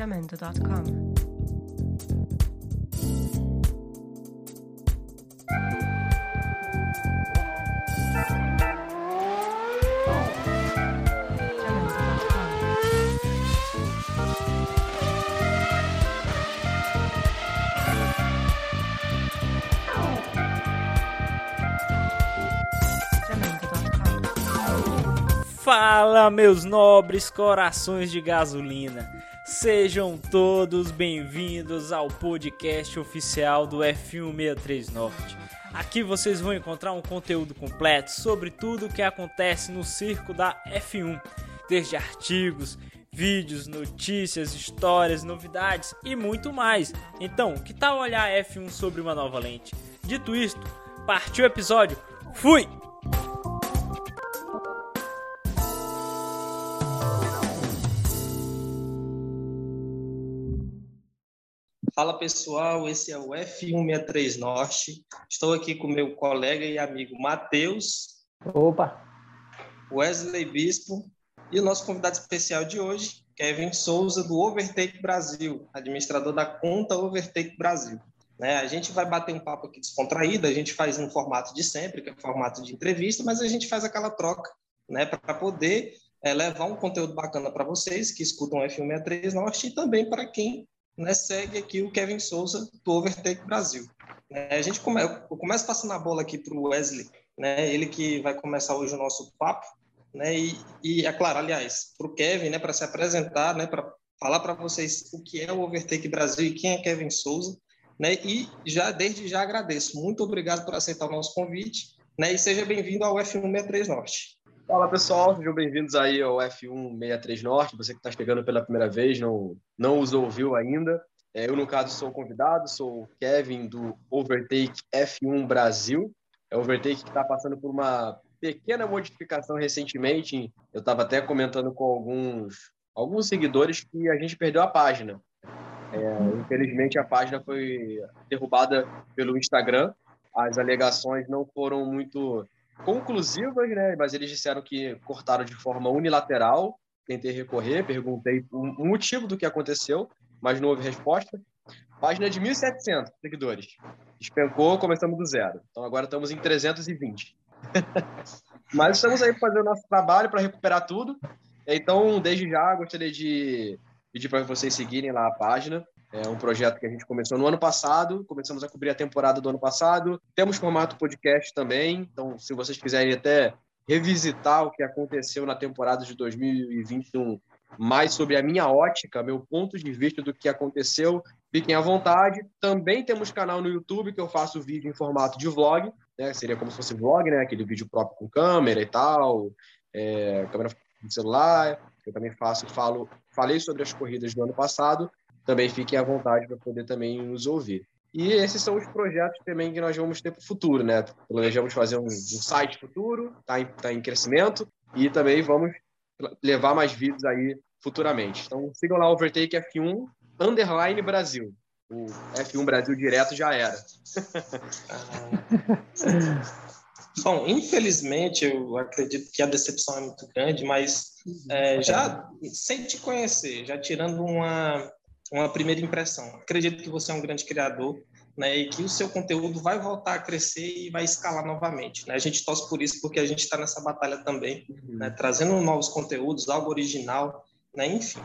Jamendo.com. Fala, meus nobres corações de gasolina. Sejam todos bem-vindos ao podcast oficial do F163 Norte. Aqui vocês vão encontrar um conteúdo completo sobre tudo o que acontece no circo da F1, desde artigos, vídeos, notícias, histórias, novidades e muito mais. Então, que tal olhar a F1 sobre uma nova lente? Dito isto, partiu o episódio. Fui! Fala pessoal, esse é o F163 Norte. Estou aqui com meu colega e amigo Matheus. Opa! Wesley Bispo e o nosso convidado especial de hoje, Kevin Souza, do Overtake Brasil, administrador da conta Overtake Brasil. Né? A gente vai bater um papo aqui descontraído, a gente faz um formato de sempre, que é formato de entrevista, mas a gente faz aquela troca né, para poder é, levar um conteúdo bacana para vocês que escutam o F163 Norte e também para quem né, segue aqui o Kevin Souza do Overtake Brasil. É, a gente come, eu começo passando a bola aqui para o Wesley, né, ele que vai começar hoje o nosso papo, né, e, e é claro, aliás, para o Kevin, né, para se apresentar, né, para falar para vocês o que é o Overtake Brasil e quem é Kevin Souza, né, e já desde já agradeço, muito obrigado por aceitar o nosso convite, né, e seja bem-vindo ao F163 Norte. Fala pessoal, sejam bem-vindos aí ao F163 Norte. Você que está chegando pela primeira vez, não, não os ouviu ainda. É, eu, no caso, sou o convidado, sou o Kevin do Overtake F1 Brasil. É o Overtake que está passando por uma pequena modificação recentemente. Eu estava até comentando com alguns, alguns seguidores que a gente perdeu a página. É, infelizmente, a página foi derrubada pelo Instagram. As alegações não foram muito conclusivas, né? Mas eles disseram que cortaram de forma unilateral. Tentei recorrer, perguntei o motivo do que aconteceu, mas não houve resposta. Página de 1.700 seguidores. Despencou, começamos do zero. Então agora estamos em 320. mas estamos aí para fazer o nosso trabalho, para recuperar tudo. Então, desde já, gostaria de pedir para vocês seguirem lá a página. É um projeto que a gente começou no ano passado, começamos a cobrir a temporada do ano passado. Temos formato podcast também, então se vocês quiserem até revisitar o que aconteceu na temporada de 2021, mais sobre a minha ótica, meu ponto de vista do que aconteceu, fiquem à vontade. Também temos canal no YouTube que eu faço vídeo em formato de vlog, né? Seria como se fosse vlog, né? Aquele vídeo próprio com câmera e tal, é, câmera de celular. Eu também faço, falo, falei sobre as corridas do ano passado também fiquem à vontade para poder também nos ouvir. E esses são os projetos também que nós vamos ter para o futuro, né? Planejamos fazer um, um site futuro, está em, tá em crescimento, e também vamos levar mais vídeos aí futuramente. Então sigam lá o Overtake F1 Underline Brasil. O F1 Brasil direto já era. Bom, infelizmente, eu acredito que a decepção é muito grande, mas é, já sem te conhecer, já tirando uma, uma primeira impressão. Acredito que você é um grande criador, né, e que o seu conteúdo vai voltar a crescer e vai escalar novamente. Né? A gente torce por isso porque a gente está nessa batalha também, uhum. né, trazendo novos conteúdos, algo original, né, enfim.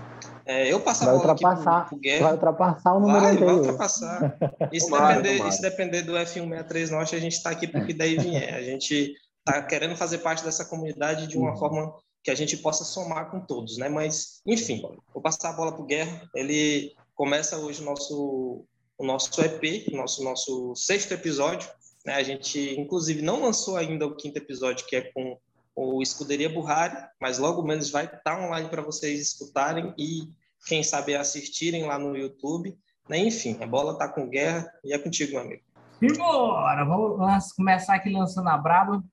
É, eu passo a bola aqui pro, pro Guerra. Vai ultrapassar o número vai, anterior. Vai ultrapassar. E se, tomara, depender, tomara. se depender do F163 Norte, a gente está aqui porque daí vier. A gente está querendo fazer parte dessa comunidade de uma uhum. forma que a gente possa somar com todos, né? Mas, enfim, vou passar a bola para o Guerra. Ele começa hoje o nosso, o nosso EP, o nosso, nosso sexto episódio. Né? A gente, inclusive, não lançou ainda o quinto episódio, que é com o Escuderia Burrari, mas logo menos vai estar online para vocês escutarem e, quem sabe, assistirem lá no YouTube. Né? Enfim, a bola está com guerra e é contigo, meu amigo. Simbora! Vamos começar aqui lançando a braba.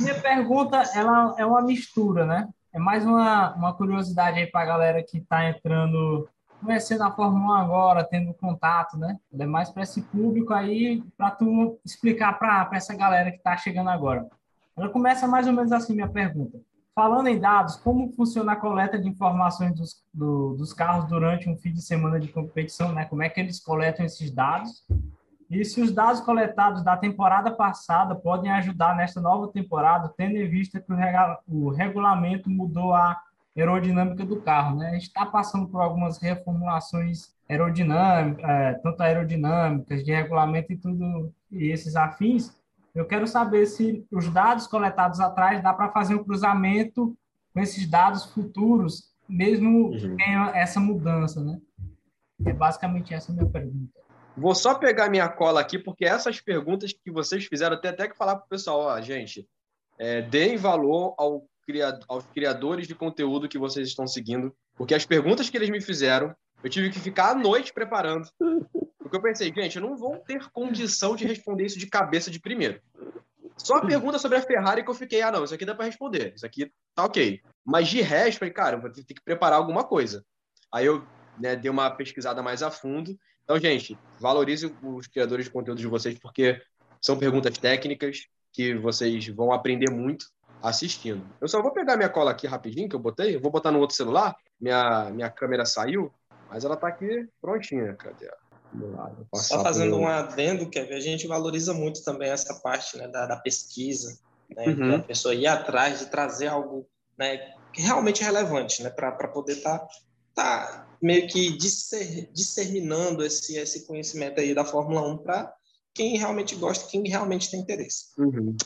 Minha pergunta ela é uma mistura, né? É mais uma, uma curiosidade aí para a galera que está entrando, conhecendo a Fórmula 1 agora, tendo contato, né? É mais para esse público aí, para tu explicar para essa galera que está chegando agora. Ela começa mais ou menos assim, minha pergunta. falando em dados, como funciona a coleta de informações dos, do, dos carros durante um fim de semana de competição, né? Como é que eles coletam esses dados? E se os dados coletados da temporada passada podem ajudar nesta nova temporada, tendo em vista que o, o regulamento mudou a aerodinâmica do carro, né? A gente está passando por algumas reformulações aerodinâmicas, é, tanto aerodinâmicas, de regulamento e tudo, e esses afins. Eu quero saber se os dados coletados atrás dá para fazer um cruzamento com esses dados futuros, mesmo uhum. que tenha essa mudança, né? É basicamente essa a minha pergunta. Vou só pegar minha cola aqui, porque essas perguntas que vocês fizeram, tem até que falar para o pessoal, ó, gente, é, deem valor ao aos criadores de conteúdo que vocês estão seguindo, porque as perguntas que eles me fizeram, eu tive que ficar à noite preparando. Porque eu pensei, gente, eu não vou ter condição de responder isso de cabeça de primeiro. Só a pergunta sobre a Ferrari que eu fiquei, ah, não, isso aqui dá para responder, isso aqui tá ok. Mas de resto, falei, cara, eu vou ter que preparar alguma coisa. Aí eu né, dei uma pesquisada mais a fundo então, gente, valorize os criadores de conteúdo de vocês, porque são perguntas técnicas que vocês vão aprender muito assistindo. Eu só vou pegar minha cola aqui rapidinho, que eu botei. Eu vou botar no outro celular. Minha, minha câmera saiu, mas ela está aqui prontinha. Cadê? Lá, só fazendo um adendo, Kevin, a gente valoriza muito também essa parte né, da, da pesquisa, né, uhum. a pessoa ir atrás de trazer algo né, realmente relevante, né, para poder estar tá está meio que disseminando esse, esse conhecimento aí da Fórmula 1 para quem realmente gosta, quem realmente tem interesse. Uhum.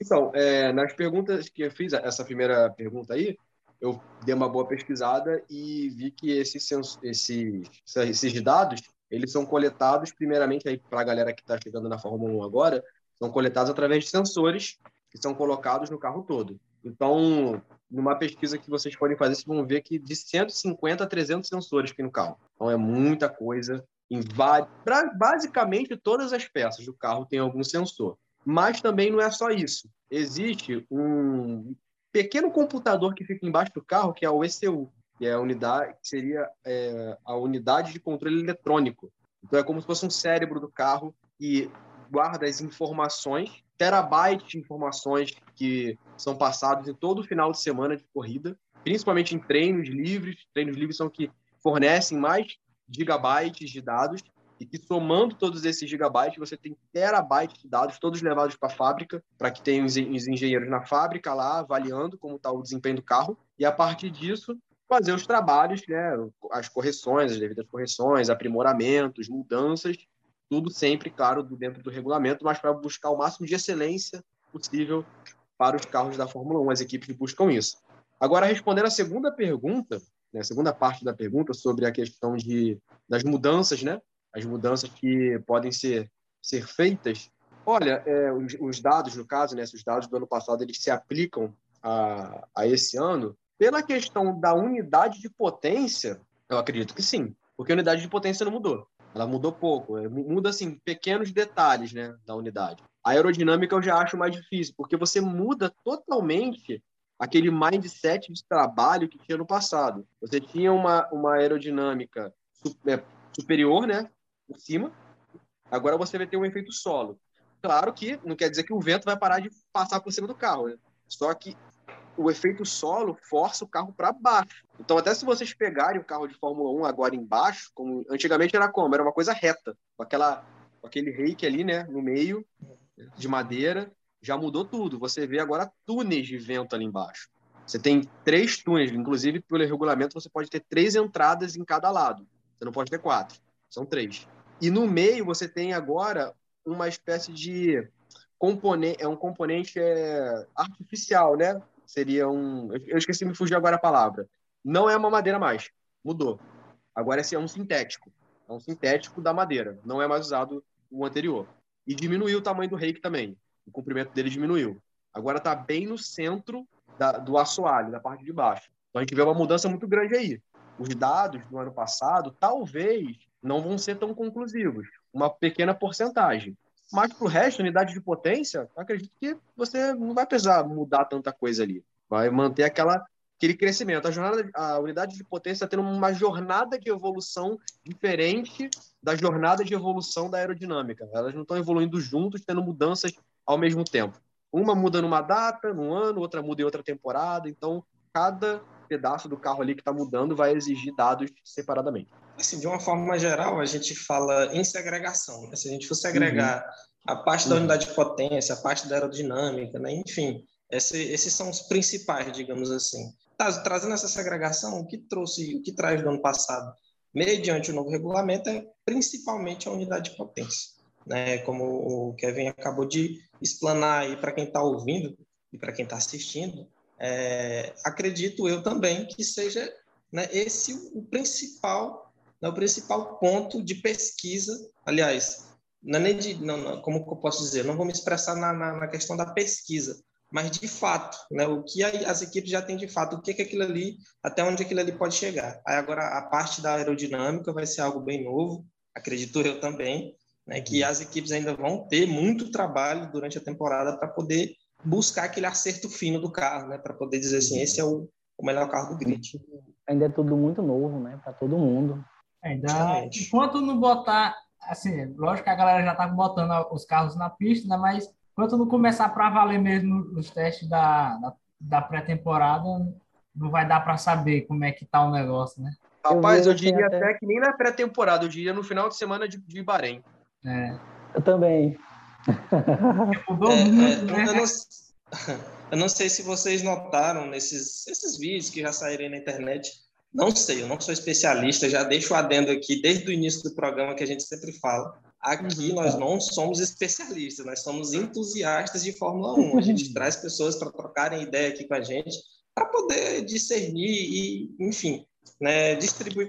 Então, é, nas perguntas que eu fiz, essa primeira pergunta aí, eu dei uma boa pesquisada e vi que esses, esses, esses dados, eles são coletados primeiramente aí para a galera que está chegando na Fórmula 1 agora, são coletados através de sensores que são colocados no carro todo. Então, numa pesquisa que vocês podem fazer, vocês vão ver que de 150 a 300 sensores tem no carro. Então, é muita coisa. Em pra, basicamente, todas as peças do carro têm algum sensor. Mas também não é só isso. Existe um pequeno computador que fica embaixo do carro, que é o ECU, que é a unidade, que seria é, a unidade de controle eletrônico. Então, é como se fosse um cérebro do carro e guarda as informações terabytes de informações que são passados em todo final de semana de corrida, principalmente em treinos livres. Treinos livres são que fornecem mais gigabytes de dados e que somando todos esses gigabytes você tem terabytes de dados, todos levados para a fábrica, para que tenham os engenheiros na fábrica lá avaliando como está o desempenho do carro e a partir disso fazer os trabalhos, né, as correções, as devidas correções, aprimoramentos, mudanças tudo sempre, claro, dentro do regulamento, mas para buscar o máximo de excelência possível para os carros da Fórmula 1. As equipes buscam isso. Agora, respondendo a segunda pergunta, né, a segunda parte da pergunta sobre a questão de, das mudanças, né, as mudanças que podem ser, ser feitas. Olha, é, os, os, dados, no caso, né, os dados do ano passado, eles se aplicam a, a esse ano. Pela questão da unidade de potência, eu acredito que sim, porque a unidade de potência não mudou. Ela mudou pouco. É, muda, assim, pequenos detalhes né, da unidade. A aerodinâmica eu já acho mais difícil, porque você muda totalmente aquele mindset de trabalho que tinha no passado. Você tinha uma, uma aerodinâmica super, superior, né, por cima. Agora você vai ter um efeito solo. Claro que não quer dizer que o vento vai parar de passar por cima do carro, né? Só que o efeito solo força o carro para baixo. Então, até se vocês pegarem o carro de Fórmula 1 agora embaixo, como antigamente era como? Era uma coisa reta, com, aquela, com aquele reiki ali, né, no meio, de madeira, já mudou tudo. Você vê agora túneis de vento ali embaixo. Você tem três túneis, inclusive pelo regulamento você pode ter três entradas em cada lado. Você não pode ter quatro, são três. E no meio você tem agora uma espécie de componente, é um componente é, artificial, né? Seria um. Eu esqueci, me fugiu agora a palavra. Não é uma madeira mais, mudou. Agora esse é um sintético. É um sintético da madeira, não é mais usado o anterior. E diminuiu o tamanho do reiki também. O comprimento dele diminuiu. Agora está bem no centro da, do assoalho, da parte de baixo. Então a gente vê uma mudança muito grande aí. Os dados do ano passado talvez não vão ser tão conclusivos, uma pequena porcentagem. Mas para o resto, unidade de potência, acredito que você não vai precisar mudar tanta coisa ali. Vai manter aquela, aquele crescimento. A, jornada, a unidade de potência está tendo uma jornada de evolução diferente da jornada de evolução da aerodinâmica. Elas não estão evoluindo juntos, tendo mudanças ao mesmo tempo. uma muda numa data, num ano, outra muda em outra temporada. Então, cada pedaço do carro ali que está mudando vai exigir dados separadamente. Assim, de uma forma geral, a gente fala em segregação. Né? Se a gente for segregar uhum. a parte da uhum. unidade de potência, a parte da aerodinâmica, né? enfim, esse, esses são os principais, digamos assim. Tá, trazendo essa segregação, o que trouxe, o que traz do ano passado, mediante o novo regulamento, é principalmente a unidade de potência. Né? Como o Kevin acabou de explanar aí para quem está ouvindo e para quem está assistindo, é, acredito eu também que seja né, esse o principal, né, o principal ponto de pesquisa. Aliás, não é nem de, não, não, como eu posso dizer, não vou me expressar na, na, na questão da pesquisa, mas de fato, né, o que as equipes já têm de fato, o que é aquilo ali, até onde aquilo ali pode chegar. Aí agora a parte da aerodinâmica vai ser algo bem novo, acredito eu também, né, que as equipes ainda vão ter muito trabalho durante a temporada para poder buscar aquele acerto fino do carro, né, para poder dizer assim, esse é o, o melhor carro do grid. Ainda é tudo muito novo, né, para todo mundo. Ainda, enquanto não botar, assim, lógico que a galera já tá botando os carros na pista, né, mas enquanto não começar para valer mesmo nos testes da, da, da pré-temporada, não vai dar para saber como é que tá o negócio, né? Rapaz, eu, eu diria até... até... que nem na pré-temporada, eu diria no final de semana de, de Bahrein. É. Eu também. Mudou é, muito, é, né? Eu não, eu não, sei se vocês notaram nesses esses vídeos que já saíram na internet. Não sei, eu não sou especialista, já deixo o adendo aqui desde o início do programa que a gente sempre fala. Aqui uhum. nós não somos especialistas, nós somos entusiastas de Fórmula 1. A gente traz pessoas para trocarem ideia aqui com a gente, para poder discernir e, enfim, né, distribuir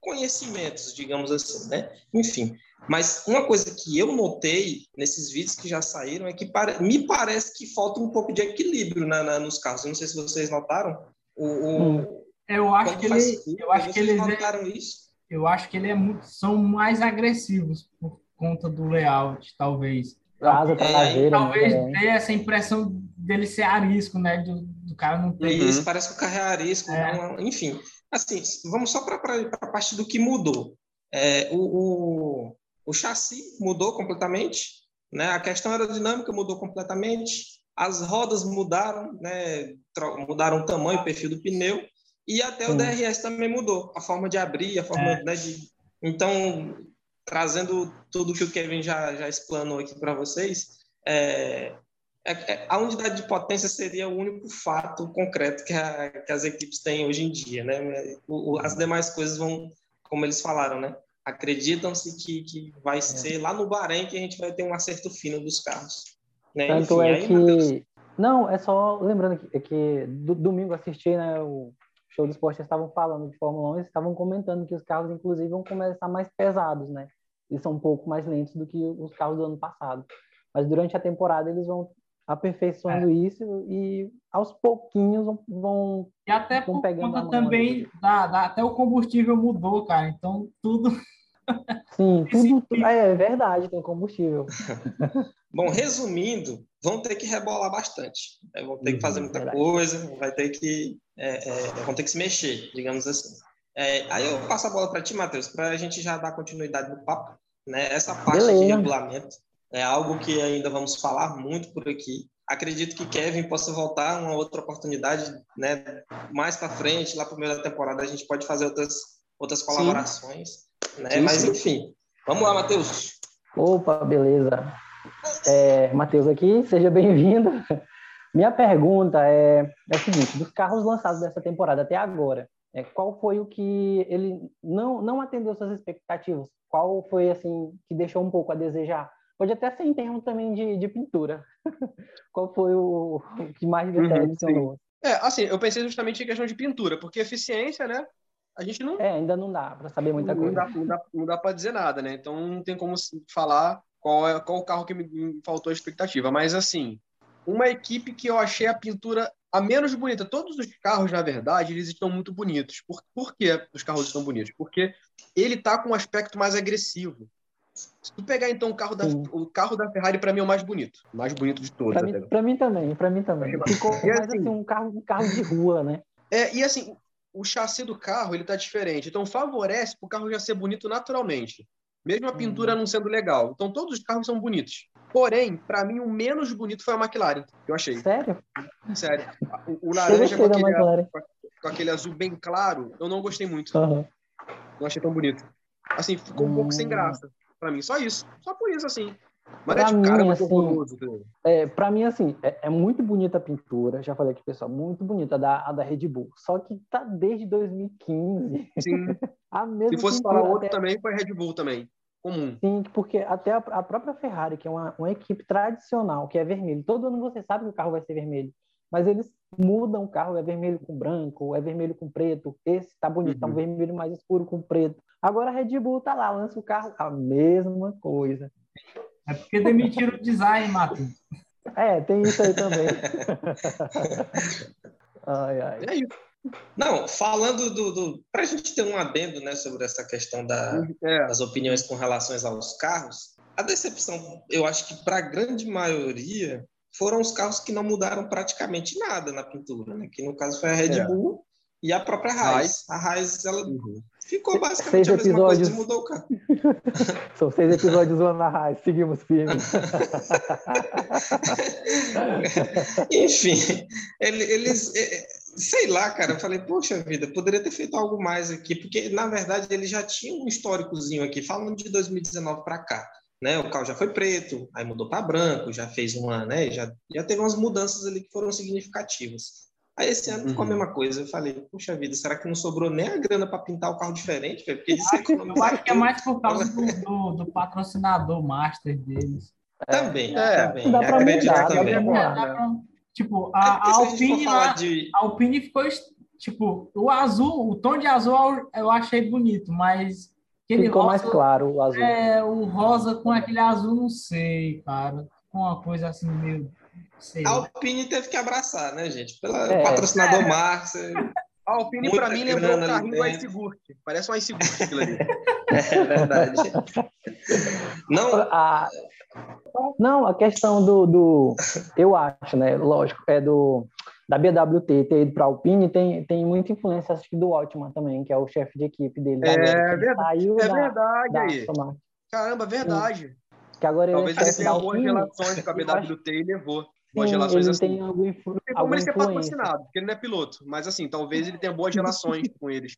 conhecimentos, digamos assim, né? Enfim, mas uma coisa que eu notei nesses vídeos que já saíram é que me parece que falta um pouco de equilíbrio na, na, nos carros. Eu não sei se vocês notaram. O, o... Hum. Eu acho que ele, eu acho que eles é notaram isso eu acho que ele é muito, são mais agressivos por conta do layout, talvez. Asa traseira, é, talvez né? dê essa impressão dele ser arisco, né? Do, do cara não ter. Isso, uhum. parece que o carro é arisco, é. Não, enfim. Assim, vamos só para a parte do que mudou. É, o, o, o chassi mudou completamente, né? A questão aerodinâmica mudou completamente, as rodas mudaram, né? Mudaram o tamanho, o perfil do pneu. E até Sim. o DRS também mudou, a forma de abrir, a forma é. né, de. Então, trazendo tudo que o Kevin já, já explanou aqui para vocês, é, é, é, a unidade de potência seria o único fato concreto que, a, que as equipes têm hoje em dia, né? O, o, as demais coisas vão, como eles falaram, né? Acreditam-se que, que vai é. ser lá no Bahrein que a gente vai ter um acerto fino dos carros. Né? Tanto Enfim, é aí, que... Mateus... Não, é só lembrando que, que do, domingo assisti né, o show do esporte estavam falando de Fórmula 1, eles estavam comentando que os carros, inclusive, vão começar mais pesados, né? Eles são um pouco mais lentos do que os carros do ano passado. Mas durante a temporada eles vão aperfeiçoando é. isso e aos pouquinhos vão, e até vão por pegando conta também da, da, até o combustível mudou, cara. Então tudo Sim, tudo, tudo é, é verdade, tem combustível. Bom, resumindo, vão ter que rebolar bastante. Né? Vão ter que fazer uhum, muita coisa, vai ter que, é, é, vão ter que se mexer, digamos assim. É, aí eu passo a bola para ti, Matheus, para a gente já dar continuidade no papo. Né? Essa parte Beleza. de regulamento é algo que ainda vamos falar muito por aqui. Acredito que Kevin possa voltar uma outra oportunidade, né? Mais para frente, lá para a primeira temporada, a gente pode fazer outras, outras colaborações. Né? Mas enfim, vamos lá, Matheus. Opa, beleza. É, Matheus aqui, seja bem-vindo. Minha pergunta é, é a seguinte: dos carros lançados dessa temporada até agora, é, qual foi o que ele não, não atendeu suas expectativas? Qual foi, assim, que deixou um pouco a desejar? Pode até ser em termos também de, de pintura. qual foi o, o que mais decepcionou? Uhum, é, assim, eu pensei justamente em questão de pintura, porque eficiência, né? A gente não. É, ainda não dá para saber muita não coisa. Dá, não dá, não dá para dizer nada, né? Então não tem como falar qual é qual o carro que me, faltou a expectativa. Mas, assim, uma equipe que eu achei a pintura a menos bonita. Todos os carros, na verdade, eles estão muito bonitos. Por, por que os carros estão bonitos? Porque ele tá com um aspecto mais agressivo. Se tu pegar então o carro da, o carro da Ferrari para mim é o mais bonito, o mais bonito de todos. Para mim, mim, também, para mim também. Ficou mais assim, assim, um carro, um carro de rua, né? É e assim o chassi do carro ele tá diferente, então favorece para o carro já ser bonito naturalmente mesmo a pintura uhum. não sendo legal. Então, todos os carros são bonitos. Porém, para mim, o menos bonito foi a McLaren, que eu achei. Sério? Sério. O, o laranja com aquele, com aquele azul bem claro, eu não gostei muito. Aham. Não achei tão bonito. Assim, ficou um pouco sem Hum. graça. Pra mim, só isso. Só por isso, assim. Mas Pra é mim, cara, muito assim, horroroso. entendeu? É, para mim, assim, é, é muito bonita a pintura. Já falei aqui, pessoal, muito bonita a da, a da Red Bull. Só que tá desde 2015. Sim. A mesma Se fosse falar outro até- também, foi Red Bull também. Comum. Sim, porque até a, a própria Ferrari, que é uma, uma equipe tradicional, que é vermelho, todo ano você sabe que o carro vai ser vermelho, mas eles mudam o carro, é vermelho com branco, é vermelho com preto, esse tá bonito, tá um Uhum. vermelho mais escuro com preto. Agora a Red Bull tá lá, lança o carro, a mesma coisa. É porque demitiram o design, Matheus. É, tem isso aí também. ai, ai. É isso. Não, falando do. do para a gente ter um adendo né, sobre essa questão da, É. das opiniões com relação aos carros, a decepção, eu acho que para a grande maioria, foram os carros que não mudaram praticamente nada na pintura, né? que no caso foi a Red É. Bull e a própria Haas. A Haas, ela Uhum. ficou basicamente Seis a mesma coisa, episódios. mudou o carro. São seis episódios do Ana Raiz, seguimos firmes. Enfim, ele- eles. é, é, Sei lá, cara, eu falei, poxa vida, poderia ter feito algo mais aqui, porque na verdade ele já tinha um históricozinho aqui, falando de 2019 para cá. Né? O carro já foi preto, aí mudou para branco, já fez uma, né? Já, já teve umas mudanças ali que foram significativas. Aí esse ano ficou a Uhum. mesma coisa. Eu falei, puxa vida, será que não sobrou nem a grana para pintar o carro diferente? velho? Porque economizaram Eu acho que é mais por causa do, do, do patrocinador master deles. Também, É, também. dá pra acredito mudar, também. mudar. É, dá pra- tipo, É a, porque a se a Alpine lá, de. a Alpine ficou tipo, o azul, o tom de azul eu achei bonito, mas aquele Ficou rosa, mais claro o azul. é, o rosa com aquele azul, não sei, cara. Com uma coisa assim meio sei. A. Alpine teve que abraçar, né, gente? Pela É. patrocinador Marx. é- A Alpine, pra mim, lembrou o carrinho do. Icegurt. Parece um Icegurt aquilo ali. É verdade. Não, A- Não, a questão do, do. Eu acho, né? Lógico, é do. Da BWT ter ido para a Alpine tem, tem muita influência, acho que do Altman também, que é o chefe de equipe dele. É agora, ele verdade, Saiu É da, verdade da aí. Caramba, verdade. que agora ele Talvez é ele da tenha boas relações com a BWT e levou. Boas Sim, relações ele assim. tem algum influ... Não tem como ele ser influência. patrocinado, porque ele não é piloto. Mas assim, talvez ele tenha boas relações com eles.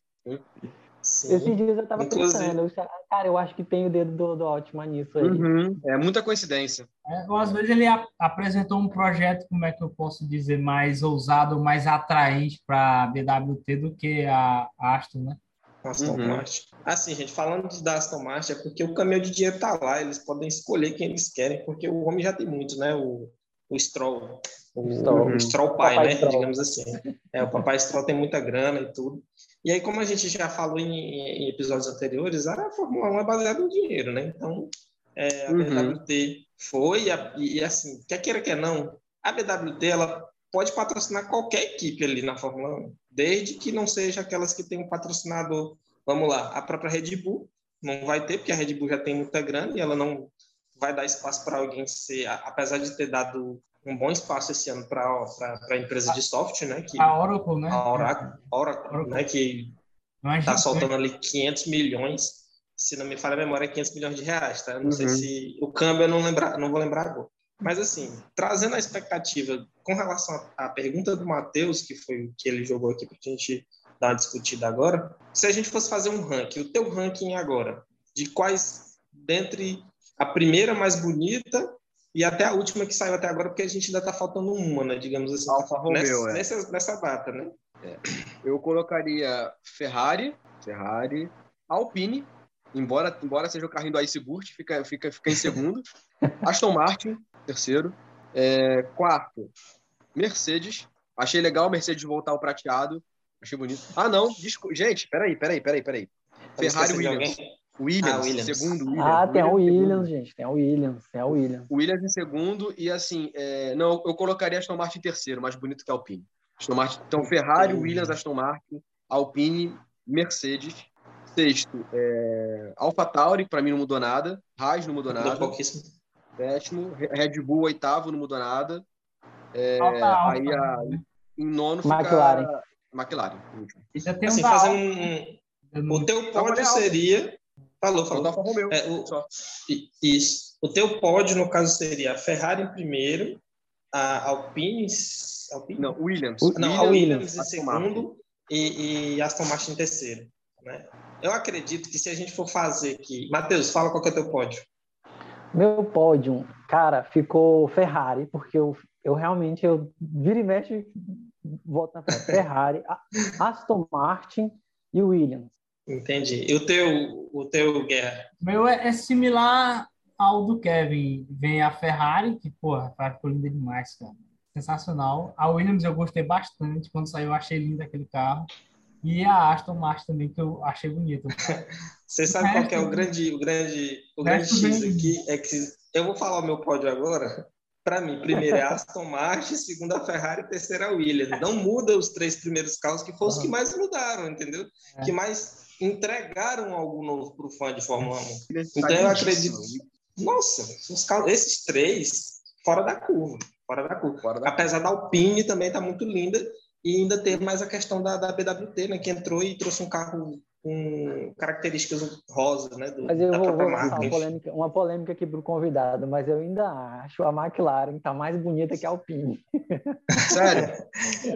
sim. Esses dias eu tava Inclusive- pensando, eu, cara, eu acho que tem o dedo do, do Altman nisso aí. Uhum. É muita coincidência. É, ou às vezes ele ap- apresentou um projeto, como é que eu posso dizer, mais ousado, mais atraente para a BWT do que a Aston, né? Aston Uhum. Martin. Assim, gente, falando de- da Aston Martin, é porque o caminhão de dinheiro tá lá, eles podem escolher quem eles querem, porque o homem já tem muito, né? O, o Stroll. O, Stroll. o Stroll pai, Papai né? Stroll. Digamos assim. É, o papai Stroll tem muita grana e tudo. E aí, como a gente já falou em, em episódios anteriores, a Fórmula 1 é baseada em dinheiro, né? Então, é, a Uhum. BWT foi, a- e, e assim, quer queira, quer não, a BWT, ela pode patrocinar qualquer equipe ali na Fórmula 1, desde que não seja aquelas que tem um patrocinador, vamos lá, a própria Red Bull, não vai ter, porque a Red Bull já tem muita grana e ela não vai dar espaço para alguém ser, apesar de ter dado um bom espaço esse ano para a empresa de software, né? Que, A Oracle, né? a Oracle, Oracle, né? Que está soltando ali 500 milhões, se não me falha a memória, 500 milhões de reais, tá? Eu Não sei Uhum. se o câmbio eu não lembrar, não vou lembrar agora. Mas assim, trazendo a expectativa com relação à à pergunta do Matheus, que foi o que ele jogou aqui para a gente dar uma discutida agora, se a gente fosse fazer um ranking, o teu ranking agora, de quais dentre a primeira mais bonita e até a última que saiu até agora, porque a gente ainda está faltando uma, né? Digamos assim, Alfa Romeo, nessa, é. nessa, nessa data, né? Eu colocaria Ferrari, Ferrari, Alpine, embora, embora seja o carrinho do Icegurt, fica, fica, fica em segundo. Aston Martin, terceiro. É, quarto, Mercedes. Achei legal o Mercedes voltar ao prateado. Achei bonito. Ah, não. Desculpa. Gente, peraí, peraí, peraí, peraí. Ferrari Williams. Williams, Ah, Williams. segundo. Williams. Ah, tem a em segundo. Williams, gente. Tem a Williams, tem a Williams. Williams em segundo e assim, é, não, eu colocaria Aston Martin em terceiro, mais bonito que Alpine. Aston Martin, então Ferrari. Williams, Aston Martin, Alpine, Mercedes. Sexto, é, AlphaTauri, para mim não mudou nada. Haas não mudou Mudou nada. pouquíssimo. Sétimo, Red Bull oitavo, não mudou nada. É, Alta, aí a- em nono fica McLaren. McLaren, o. Ainda tem Assim, um Alfa, um, o teu Vamos pódio seria Falou, falou. Alfa Romeo. É, o- Isso. O teu pódio, no caso, seria a Ferrari em primeiro, a Alpine... Alpine? Não, Williams. O- Não, a Williams em segundo e, e Aston Martin em terceiro. Né? Eu acredito que se a gente for fazer aqui... Matheus, fala qual que é o teu pódio. Meu pódio, cara, ficou Ferrari, porque eu, eu realmente, eu vira e mexe, volto na frente. Ferrari, Aston Martin e Williams. Entendi. E o teu, o teu Guerra? Meu é, é similar ao do Kevin. Vem a Ferrari, que, porra, a Ferrari ficou linda demais, cara. Sensacional. A Williams eu gostei bastante. Quando saiu, eu achei lindo aquele carro. E a Aston Martin também, que eu achei bonita. Você sabe qual que é o grande, o grande, o grande X aqui? É que eu vou falar o meu pódio agora. Para mim, primeiro é Aston Martin, segundo a Ferrari, terceiro é a Williams. Não muda os três primeiros carros, que foram os que mais mudaram, entendeu? É. Que mais entregaram algo novo para o fã de Fórmula 1. Williams Então eu acredito. Nossa, os carros, esses três, fora da curva. Fora da curva. Fora da- Apesar da Alpine também tá muito linda. E ainda tem mais a questão da, da BWT, né? Que entrou e trouxe um carro com características rosas, né? Do, Mas eu da vou, vou lançar uma polêmica, uma polêmica aqui para o convidado, mas eu ainda acho a McLaren tá mais bonita que a Alpine. Sério?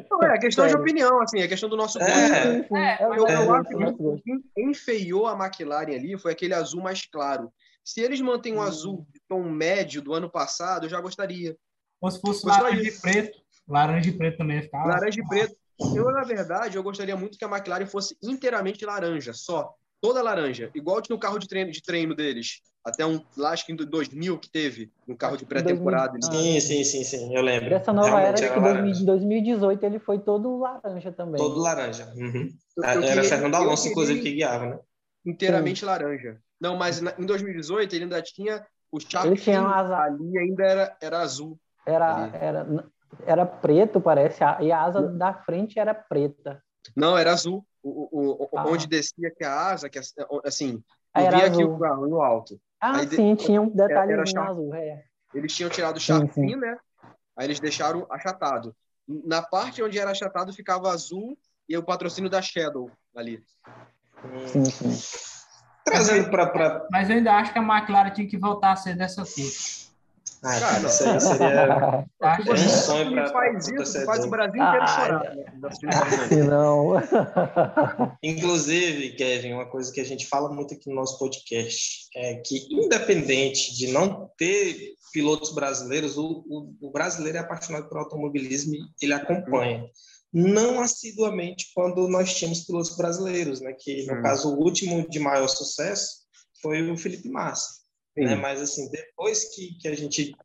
Não, é questão de Sério. opinião, assim, é questão do nosso gosto. É. Sim, sim, É, é Eu, nosso eu gosto, acho é que gosto. quem enfeiou a McLaren ali foi aquele azul mais claro. Se eles mantêm Hum. um azul de tom médio do ano passado, eu já gostaria. Ou se fosse laranja e preto. Laranja e preto também ia ficar. Laranja e preto. Eu, na verdade, eu gostaria muito que a McLaren fosse inteiramente laranja, só. Toda laranja. Igual tinha o carro de treino, de treino deles. Até um, lá acho que em 2000 que teve, um carro de pré-temporada. Sim, sim, sim, sim, eu lembro. Dessa nova Realmente era era que laranja. em 2018 ele foi todo laranja também. Todo laranja. Uhum. Eu- eu Era queria- Fernando Alonso, queria inclusive, que guiava, né? Inteiramente laranja. Não, mas na- em 2018 ele ainda tinha o Shark Ele tinha asa- ali ainda era, era azul. Era, Ali. era, era preto, parece, e a asa da frente era preta. Não, era azul. O, o, o- Ah. Onde descia que a asa, que assim, Aí eu era aqui o no alto. Ah, Aí de- sim, tinha um detalhezinho era char- azul. É. Eles tinham tirado o. Fin, né? Aí eles deixaram achatado. Na parte onde era achatado ficava azul e o patrocínio da Shadow ali. Sim, sim. Trazendo para. Pra... Mas eu ainda acho que a McLaren tinha que voltar a ser dessa cor. Ah, Cara, isso aí seria. É um que- sonho Ele pra- faz pra isso, faz o Brasil inteiro Ah, chorar. né? Fórmula 1. Se não. Inclusive, Kevin, uma coisa que a gente fala muito aqui no nosso podcast é que, independente de não ter pilotos brasileiros, o, o- o brasileiro é apaixonado por automobilismo e ele acompanha. Não assiduamente quando nós tínhamos pilotos brasileiros, né? Que, no Hum. caso, o último de maior sucesso foi o Felipe Massa. Né? Mas, assim, depois que, que a gente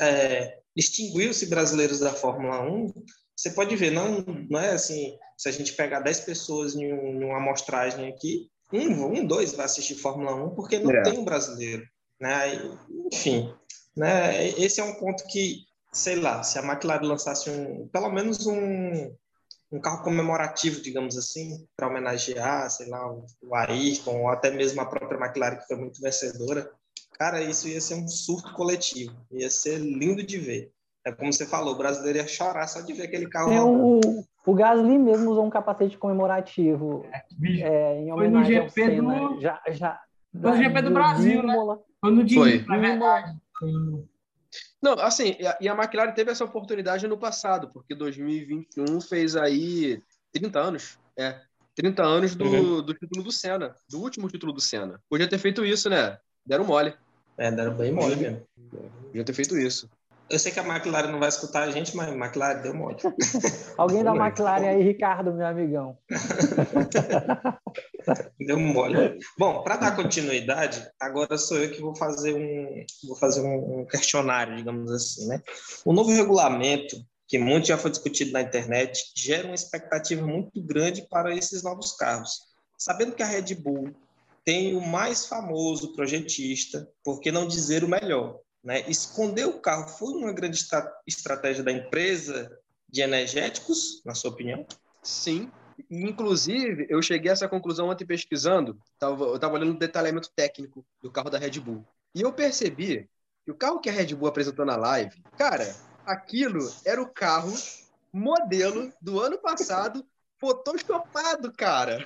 é, extinguiu-se brasileiros da Fórmula 1, você pode ver, não, não é assim, se a gente pegar 10 pessoas em, um, em uma amostragem aqui, um, um, dois vai assistir Fórmula 1 porque não É. tem um brasileiro. Né? Enfim, né? esse é um ponto que, sei lá, se a McLaren lançasse um, pelo menos um, um carro comemorativo, digamos assim, para homenagear, sei lá, o Ayrton, ou até mesmo a própria McLaren, que foi muito vencedora, cara, isso ia ser um surto coletivo, ia ser lindo de ver. É como você falou, o brasileiro ia chorar só de ver aquele carro É, o, o Gasly mesmo usou um capacete comemorativo Bicho, é, em Foi no homenagem ao GP Senna. do- Já, já, Foi no GP do Brasil, né? Imola. Foi no dia, Foi. na verdade. Foi Não, assim, e a, McLaren teve essa oportunidade no passado, porque 2021 fez aí 30 anos. É, 30 anos do, Uhum. do título do Senna, do último título do Senna. Podia ter feito isso, né? Deram mole. É, deram bem mole mesmo. Podia ter feito isso. Eu sei que a McLaren não vai escutar a gente, mas a McLaren deu mole. Alguém da Vamos lá. McLaren aí, Ricardo, meu amigão. Deu mole. Bom, para dar continuidade, agora sou eu que vou fazer um, vou fazer um questionário, digamos assim, né? O novo regulamento, que muito já foi discutido na internet, gera uma expectativa muito grande para esses novos carros. Sabendo que a Red Bull tem o mais famoso projetista, por que não dizer o melhor? Né? Esconder o carro foi uma grande estra- estratégia da empresa de energéticos, na sua opinião? Sim. Inclusive, eu cheguei a essa conclusão ontem pesquisando. Tava, eu estava olhando o detalhamento técnico do carro da Red Bull. E eu percebi que o carro que a Red Bull apresentou na live, cara, aquilo era o carro modelo do ano passado photoshopado, cara.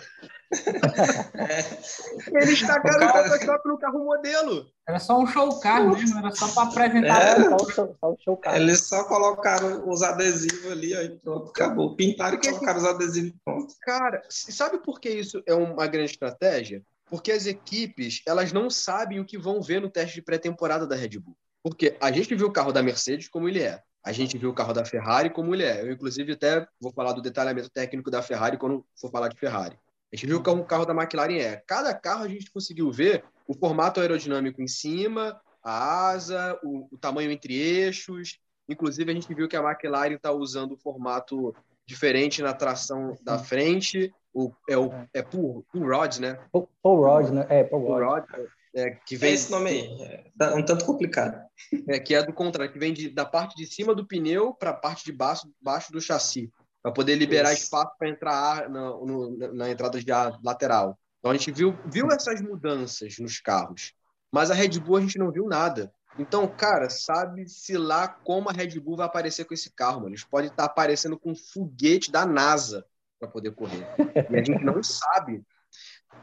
É. Eles tacaram o cara... Photoshop no carro modelo. Era só um show car mesmo, era só para apresentar. É, só, só, só show car. Eles só colocaram os adesivos ali, aí pronto, acabou. Pintaram e colocaram os adesivos pronto. Cara, sabe por que isso é uma grande estratégia? Porque as equipes, elas não sabem o que vão ver no teste de pré-temporada da Red Bull. Porque a gente viu o carro da Mercedes como ele é. A gente viu o carro da Ferrari como ele é. Eu, inclusive, até vou falar do detalhamento técnico da Ferrari quando for falar de Ferrari. A gente viu como o carro da McLaren é. Cada carro a gente conseguiu ver o formato aerodinâmico em cima, a asa, o, o tamanho entre eixos. Inclusive, a gente viu que a McLaren está usando o formato diferente na tração da frente. O, é o é pull, pull rod, né? Pull, pull rod, né? É, pull rod. Pull rod é, que vem... É esse nome aí, é um tanto complicado. É, que é do contrário, que vem de, da parte de cima do pneu para a parte de baixo, baixo do chassi, para poder liberar Isso. espaço para entrar ar na, no, na entrada de ar lateral. Então a gente viu, viu essas mudanças nos carros, mas a Red Bull a gente não viu nada. Então, cara, sabe-se lá como a Red Bull vai aparecer com esse carro, mano. Eles podem estar aparecendo com um foguete da NASA para poder correr. E a gente não sabe.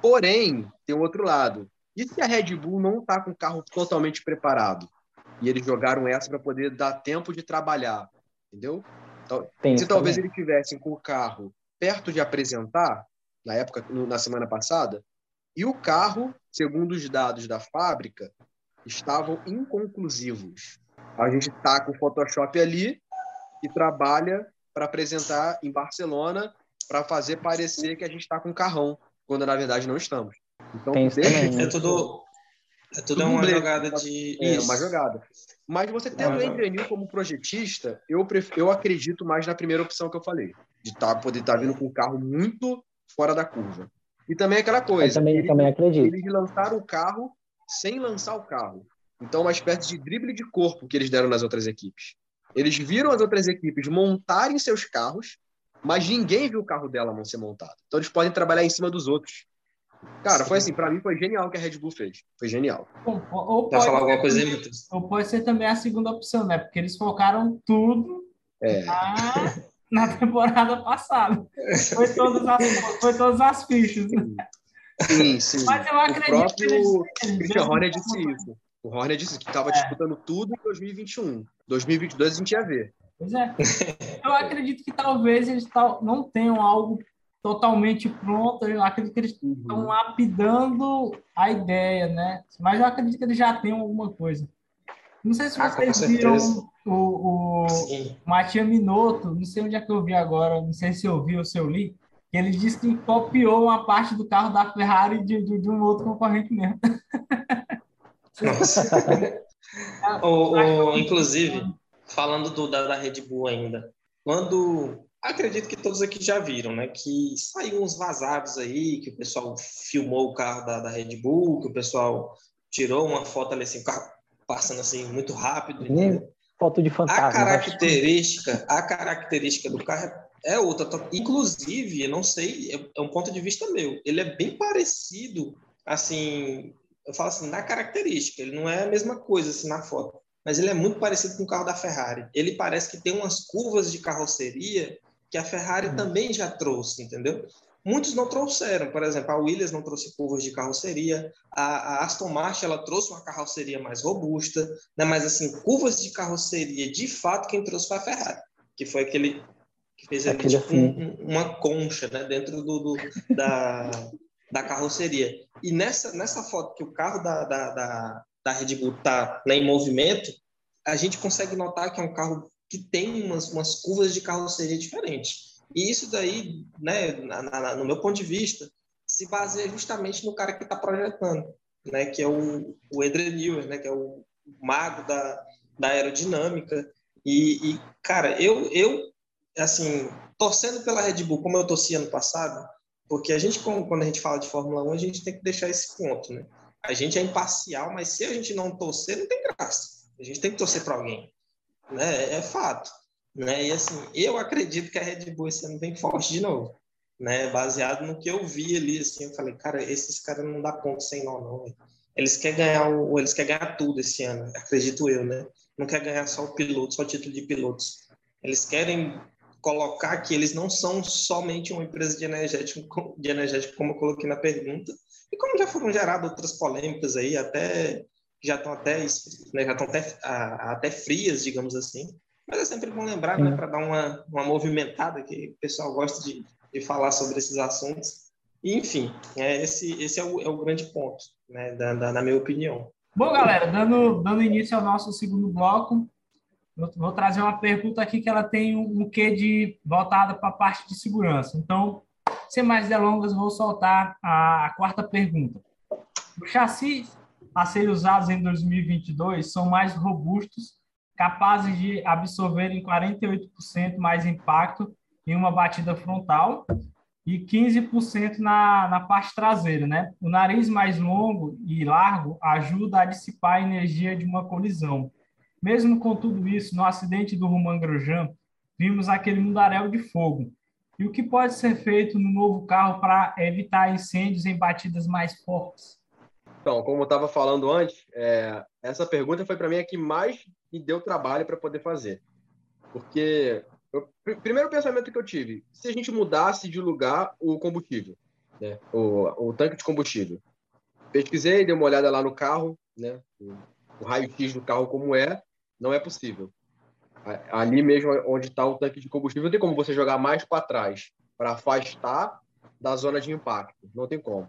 Porém, tem o outro lado. E se a Red Bull não está com o carro totalmente preparado? E eles jogaram essa para poder dar tempo de trabalhar, entendeu? Então, se talvez eles tivessem com o carro perto de apresentar, na época, na semana passada, e o carro, segundo os dados da fábrica, estavam inconclusivos. A gente está com o Photoshop ali e trabalha para apresentar em Barcelona para fazer parecer que a gente está com carrão, quando na verdade não estamos. Então, Tem desde... é tudo, é tudo, tudo uma jogada de. É, uma jogada. Mas você tendo o Andrew como projetista, eu, pref... eu acredito mais na primeira opção que eu falei, de tá, poder estar tá vindo com um carro muito fora da curva. E também aquela coisa. Eu também, eles, também acredito. Eles lançaram o carro sem lançar o carro. Então, uma espécie de drible de corpo que eles deram nas outras equipes. Eles viram as outras equipes montarem seus carros, mas ninguém viu o carro dela não ser montado. Então, eles podem trabalhar em cima dos outros. Cara, Sim. foi assim, para mim foi genial o que a Red Bull fez. Foi genial. Ou, ou pode, falar alguma coisa aí, Matheus? Ou pode ser também a segunda opção, né? Porque eles focaram tudo é. na, na, temporada passada. Foi todas as, foi todas as fichas. Sim, sim. Mas eu acredito o próprio que Christian Horner disse isso. O Horner disse que estava é. disputando tudo em 2021. 2022 a gente ia ver. Pois é. Eu acredito que talvez eles não tenham algo totalmente pronta. Eu acredito que eles uhum. estão lapidando a ideia, né? Mas eu acredito que eles já têm alguma coisa. Não sei se ah, vocês viram o, o Matia Minotto, não sei onde é que eu vi agora, não sei se eu vi ou se eu li, que ele disse que copiou uma parte do carro da Ferrari de, de, de um outro concorrente mesmo. o, o, inclusive, falando do, da, da Red Bull ainda, quando acredito que todos aqui já viram, né? Que saiu uns vazados aí, que o pessoal filmou o carro da, da Red Bull, que o pessoal tirou uma foto ali assim, o carro passando assim muito rápido. Hum, foto de fantasma. A característica, a característica do carro é outra. Inclusive, eu não sei, é, é um ponto de vista meu. Ele é bem parecido, assim, eu falo assim, na característica. Ele não é a mesma coisa assim na foto mas ele é muito parecido com o carro da Ferrari. Ele parece que tem umas curvas de carroceria que a Ferrari uhum. também já trouxe, entendeu? Muitos não trouxeram, por exemplo, a Williams não trouxe curvas de carroceria, a, a Aston Martin ela trouxe uma carroceria mais robusta, né? mas assim, curvas de carroceria, de fato, quem trouxe foi a Ferrari, que foi aquele que fez ali tipo, assim. um, uma concha né? dentro do, do da, da carroceria. E nessa, nessa foto que o carro da, da, da, da Red Bull está né, em movimento, a gente consegue notar que é um carro que tem umas, umas curvas de carroceria diferentes. E isso daí, né, na, na, no meu ponto de vista, se baseia justamente no cara que está projetando, né, que é o, o Newey, né, que é o mago da, da aerodinâmica. E, e, cara, eu, eu, assim, torcendo pela Red Bull, como eu torci ano passado, porque a gente, quando a gente fala de Fórmula 1, a gente tem que deixar esse ponto, né? A gente é imparcial, mas se a gente não torcer, não tem graça. A gente tem que torcer para alguém né? É fato, né? E assim, eu acredito que a Red Bull esse ano vem forte de novo, né? Baseado no que eu vi ali, assim, eu falei, cara, esses caras não dá ponto sem nó, não. Eles querem ganhar o, eles querem ganhar tudo esse ano, acredito eu, né? Não quer ganhar só o piloto, só o título de pilotos. Eles querem colocar que eles não são somente uma empresa de energético, de energético como eu coloquei na pergunta, e como já foram geradas outras polêmicas aí, até já estão até, né, já estão até, até frias, digamos assim. Mas é sempre bom lembrar, né, para dar uma, uma movimentada, que o pessoal gosta de, de falar sobre esses assuntos. E, enfim, é, esse, esse é, o, é o grande ponto, né, da, da, na minha opinião. Bom, galera, dando, dando início ao nosso segundo bloco, eu vou trazer uma pergunta aqui que ela tem um, um quê de voltada para a parte de segurança. Então, sem mais delongas, vou soltar a, a quarta pergunta. Os chassis a serem usados em 2022 são mais robustos, capazes de absorverem 48% mais impacto em uma batida frontal e 15% na, na parte traseira, né? O nariz mais longo e largo ajuda a dissipar a energia de uma colisão. Mesmo com tudo isso, no acidente do Roman Grosjean, vimos aquele mundaréu de fogo. E o que pode ser feito no novo carro para evitar incêndios em batidas mais fortes? Então, como eu estava falando antes, é, essa pergunta foi para mim a que mais me deu trabalho para poder fazer. Porque o primeiro pensamento que eu tive, se a gente mudasse de lugar o combustível, né? o, o tanque de combustível. Pesquisei, dei uma olhada lá no carro, né? o, o raio-x do carro como é, não é possível. Ali mesmo onde está o tanque de combustível, não tem como você jogar mais para trás para afastar da zona de impacto. Não tem como.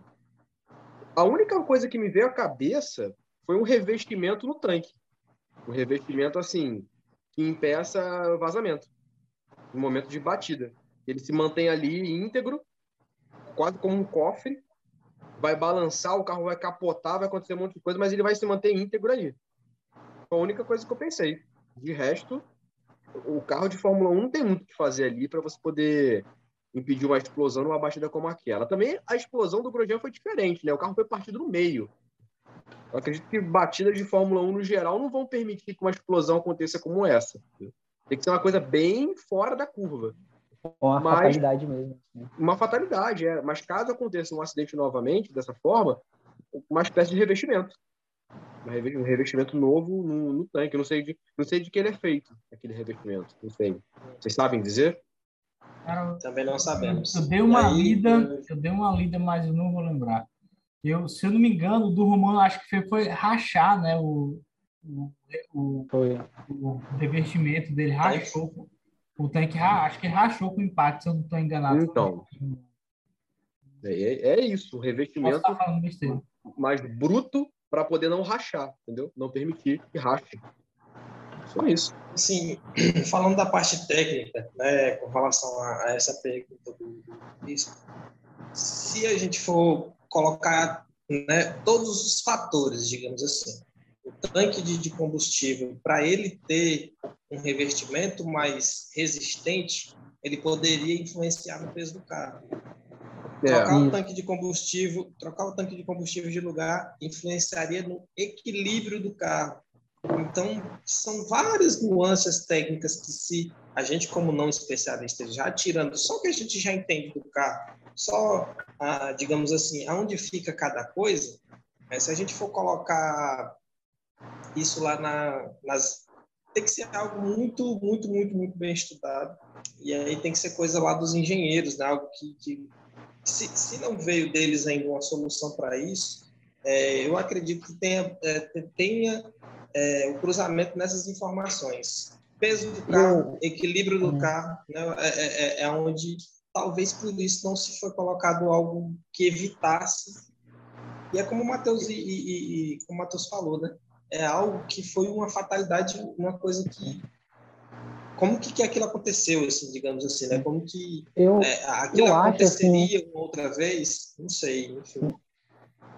A única coisa que me veio à cabeça foi um revestimento no tanque. Um revestimento assim que impeça vazamento no momento de batida. Ele se mantém ali íntegro, quase como um cofre, vai balançar, o carro vai capotar, vai acontecer um monte de coisa, mas ele vai se manter íntegro ali. Foi a única coisa que eu pensei. De resto, o carro de Fórmula 1 não tem muito o que fazer ali para você poder impedir uma explosão numa batida como aquela. Também a explosão do Grosjean foi diferente, né? O carro foi partido no meio. Eu acredito que batidas de Fórmula 1 no geral não vão permitir que uma explosão aconteça como essa. Tem que ser uma coisa bem fora da curva. Uma mas, fatalidade mesmo. Assim. Uma fatalidade, é. Mas caso aconteça um acidente novamente, dessa forma, uma espécie de revestimento. Um revestimento novo no, no tanque. Eu não sei, de, não sei de que ele é feito, aquele revestimento. Não sei. Vocês sabem dizer? Cara, Também não sabemos. Eu dei uma aí, lida, eu... eu dei uma lida, mas eu não vou lembrar. Eu, se eu não me engano, do Romano acho que foi, foi rachar, né? O, o, o, o revestimento dele rachou. O tanque acho que rachou com impacto, se eu não estou enganado. Então. É, é isso, o revestimento mais bruto para poder não rachar, entendeu? Não permitir que rache. Só isso. Sim, falando da parte técnica, né, com relação a, a essa pergunta do, do isso, se a gente for colocar né, todos os fatores, digamos assim, o tanque de, de combustível, para ele ter um revestimento mais resistente, ele poderia influenciar no peso do carro. É. Trocar o tanque de combustível, trocar o tanque de combustível de lugar influenciaria no equilíbrio do carro. Então, são várias nuances técnicas que se a gente como não especialista já tirando só que a gente já entende do carro, só, ah, digamos assim, aonde fica cada coisa, né? se a gente for colocar isso lá na, nas. Tem que ser algo muito, muito, muito, muito bem estudado. E aí tem que ser coisa lá dos engenheiros, né? algo que, que se, se não veio deles ainda uma solução para isso, é, eu acredito que tenha, é, tenha é, o cruzamento nessas informações. Peso do carro, equilíbrio do carro, né? É, é, é, é onde talvez por isso não se foi colocado algo que evitasse. E é como o Matheus e, e, e como o Matheus falou, né? é algo que foi uma fatalidade, uma coisa que como que, que aquilo aconteceu, assim, digamos assim, né? Como que eu, é, aquilo eu aconteceria assim, outra vez? Não sei, enfim.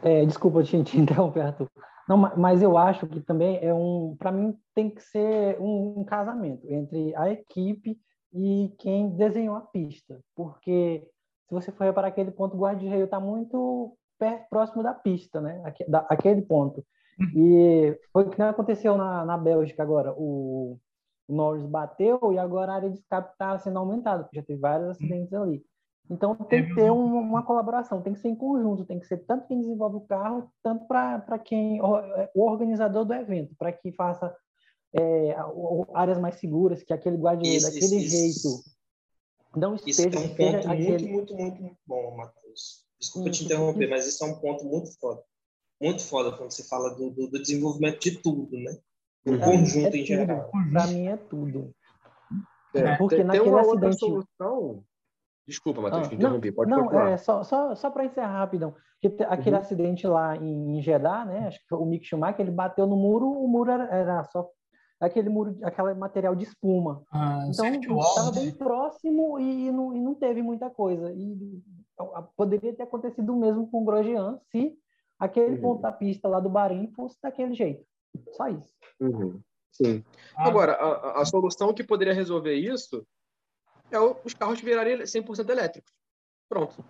É, desculpa te, te interromper, Arthur. Não, mas eu acho que também é um, para mim tem que ser um, um, casamento entre a equipe e quem desenhou a pista, porque se você for reparar aquele ponto, o guarda-reio está muito perto, próximo da pista, né? Aquele ponto. E foi o que aconteceu na, na Bélgica agora. O, Norris bateu e agora a área de escape está sendo aumentada, porque já teve vários acidentes ali. Então tem que ter uma, uma, colaboração, tem que ser em conjunto, tem que ser tanto quem desenvolve o carro, tanto para quem o organizador do evento, para que faça é, áreas mais seguras, que aquele guarda daquele isso, jeito não Isso esteja é um ponto aquele... muito, muito, muito, bom, Matheus. Desculpa te Isso, interromper, isso. mas isso é um ponto muito foda. Muito foda quando você fala do, do, do desenvolvimento de tudo, né? Do Uhum. conjunto é em geral. Pra mim é tudo. É, Porque tem, tem naquele uma outra acidente- solução. Desculpa, Matheus, Ah, te interrompi. Pode não, continuar. é, só, só, só para encerrar rapidão. Aquele Uhum. acidente lá em, em Jeddah, né? Acho que foi o Mick Schumacher, ele bateu no muro, o muro era, era só aquele muro, aquele material de espuma. Ah, Então, estava bem próximo e, não, e não teve muita coisa. E a- poderia ter acontecido o mesmo com o Grosjean se aquele Uhum. ponto da pista lá do Bahrein fosse daquele jeito. Só isso. Uhum. Sim. Ah, Agora, a- a solução que poderia resolver isso é o- os carros virarem 100% elétricos. Pronto.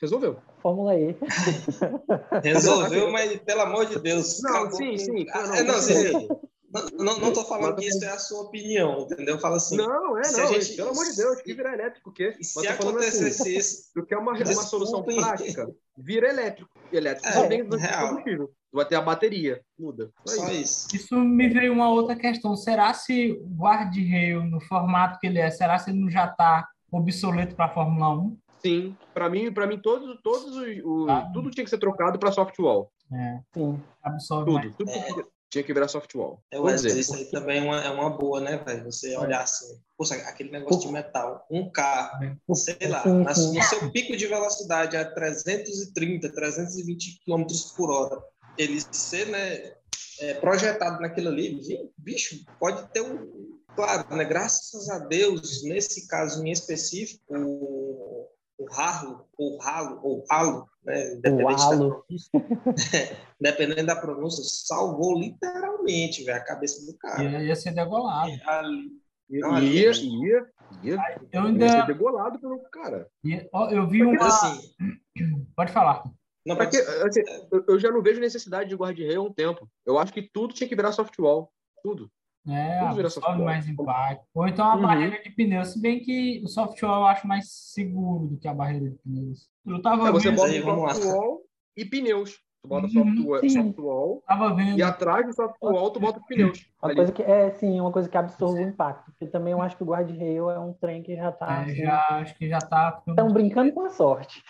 Resolveu. Fórmula E. Resolveu, mas pelo amor de Deus. Não, sim, sim. Ah, Não, é, não, com sim, sim. Não, não, não tô falando que isso é a sua opinião, entendeu? Fala assim. Não, é não. gente- Pelo amor de Deus, que virar elétrico o quê? se assim, acontecesse isso, tu quer uma, uma Desculpem. solução prática, vira elétrico. Elétrico É, tem do combustível. Tu vai ter a bateria. Muda. Só só isso. isso. Isso me veio uma outra questão. Será se o guarda-reio, no formato que ele é, será se ele não já está obsoleto para a Fórmula 1? Sim. Pra mim, pra mim todos, todos os, os- Ah. tudo tinha que ser trocado pra softwall. É, Sim. absorve mais. Tudo. Tudo tinha- que virar softwall. É, Wesley, exemplo, isso aí também é uma, é uma boa, né, velho? Você olhar assim, poxa, aquele negócio de metal, um carro, sei lá, no seu pico de velocidade a 330, 320 km por hora, ele ser né, é, projetado naquilo ali, bicho, pode ter um. Claro, né, graças a Deus, nesse caso em específico, o, o Harlo, ou Ralo, ou Halo, né, independente da dependendo da pronúncia, salvou literalmente velho, a cabeça do cara. Ia, ia ser degolado. Ali, ia, Não, ia, ia, ia, Eu ia ainda. ser degolado pelo cara. ia- ó, eu vi uma. Mas assim, Pode falar. não Pra pode que, assim, eu, eu já não vejo necessidade de guarda-reio há um tempo. Eu acho que tudo tinha que virar softwall. Tudo. É, vira absorve mais impacto. Ou então a Uhum. barreira de pneus, se bem que o softwall eu acho mais seguro do que a barreira de pneus. Eu tava É, você vendo, bota aí, softwall e pneus. Tu bota Uhum, softwall, sim. softwall tava vendo e atrás do softwall tu bota os pneus. Uma ali. coisa que é sim, uma coisa que absorve o impacto. Porque também eu acho que o guarda-reio é um trem que já tá. é, assim, já, acho que já tá. Estão brincando com a sorte.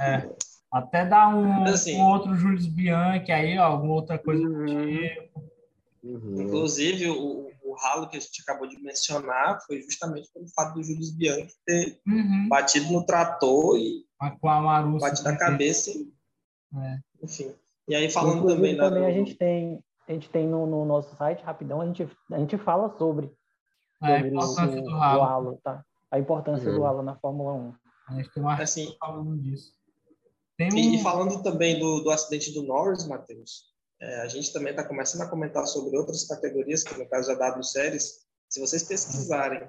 É. Até dar um, assim- um outro Julius Bianchi aí, ó, alguma outra coisa do Uhum. tipo. Uhum. Inclusive, o, o ralo que a gente acabou de mencionar foi justamente pelo fato do Júlio Bianchi ter Uhum. batido no trator e a Marussa. batido na cabeça, e, É. enfim. E aí, falando Inclusive, também, da- também a do- gente tem, a gente tem no, no nosso site, rapidão, a gente, a gente fala sobre, É, a sobre importância o, do ralo. halo, tá? A importância Uhum. do halo na Fórmula 1. A gente tem um artigo assim, falando disso. Tem um... E, e falando também do, do acidente do Norris, Matheus, é, a gente também está começando a comentar sobre outras categorias, que no caso é a W Series. Se vocês pesquisarem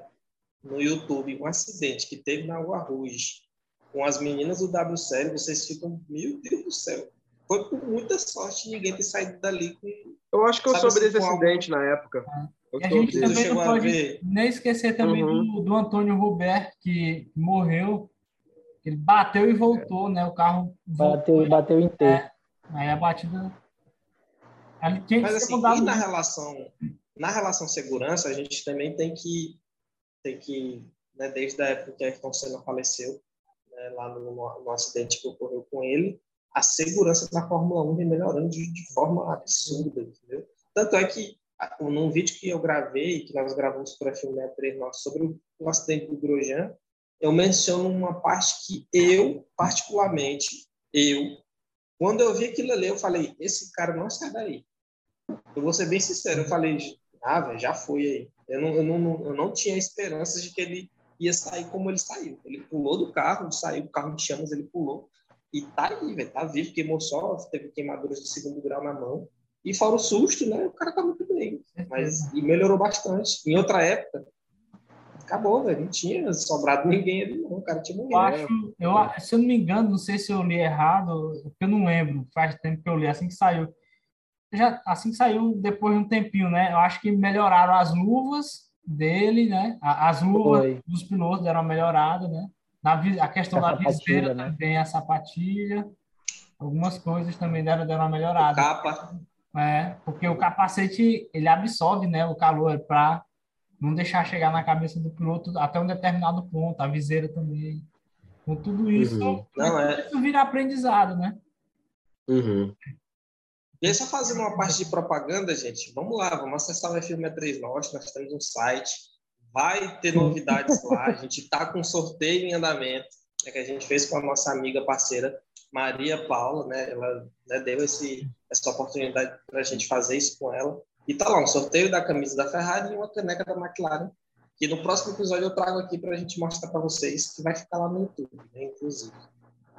no YouTube um acidente que teve na Rua Rouge com as meninas do W Series, vocês ficam, meu Deus do céu. Foi por muita sorte ninguém ter saído dali com. Eu acho que eu soube se desse for algo- acidente na época. Eu E a gente desse. Também não pode nem esquecer também Uhum. do, do Antônio Robert, que morreu. Ele bateu e voltou, né? O carro voltou. Bateu, bateu em T. É. Aí a batida. Mas assim, e na relação, na relação segurança, a gente também tem que, tem que né, desde a época que Ayrton Senna faleceu, né, lá no, no, no acidente que ocorreu com ele, a segurança na Fórmula 1 vem melhorando de, de forma absurda, entendeu? Tanto é que, num vídeo que eu gravei, que nós gravamos para a F1 63 nosso, sobre o, o acidente do Grosjean, eu menciono uma parte que eu, particularmente, eu, quando eu vi aquilo ali, eu falei, esse cara não sai daí. Eu vou ser bem sincero, eu falei, ah, velho, já foi aí. Eu não, eu, não, eu não tinha esperança de que ele ia sair como ele saiu. Ele pulou do carro, saiu do carro de chamas, ele pulou. E tá aí, velho, tá vivo, queimou só, teve queimaduras de segundo grau na mão. E fora o susto, né, o cara tá muito bem. Mas, e melhorou bastante. Em outra época, acabou, velho, não tinha sobrado ninguém ali, não. O cara tinha Eu morrido. acho, eu, se eu não me engano, não sei se eu li errado, porque eu não lembro, faz tempo que eu li, assim que saiu. Já, assim que saiu, depois de um tempinho, né? Eu acho que melhoraram as luvas dele, né? A- As luvas Foi. dos pilotos deram uma melhorada, né? Na, a questão A da viseira né? também, a sapatilha. Algumas coisas também deram, deram uma O melhorada. capa, É, porque o capacete, ele absorve, né? O calor para não deixar chegar na cabeça do piloto até um determinado ponto, a viseira também. Com tudo isso, uhum. não, é... isso vira aprendizado, né? Uhum. E aí, só fazendo uma parte de propaganda, gente, vamos lá, vamos acessar o F1 Norte, nós temos um site, vai ter novidades lá, a gente está com um sorteio em andamento, né, que a gente fez com a nossa amiga parceira Maria Paula, né, ela né, deu esse, essa oportunidade para a gente fazer isso com ela. E tá lá, um sorteio da camisa da Ferrari e uma caneca da McLaren, que no próximo episódio eu trago aqui para a gente mostrar para vocês, que vai ficar lá no YouTube, né, inclusive.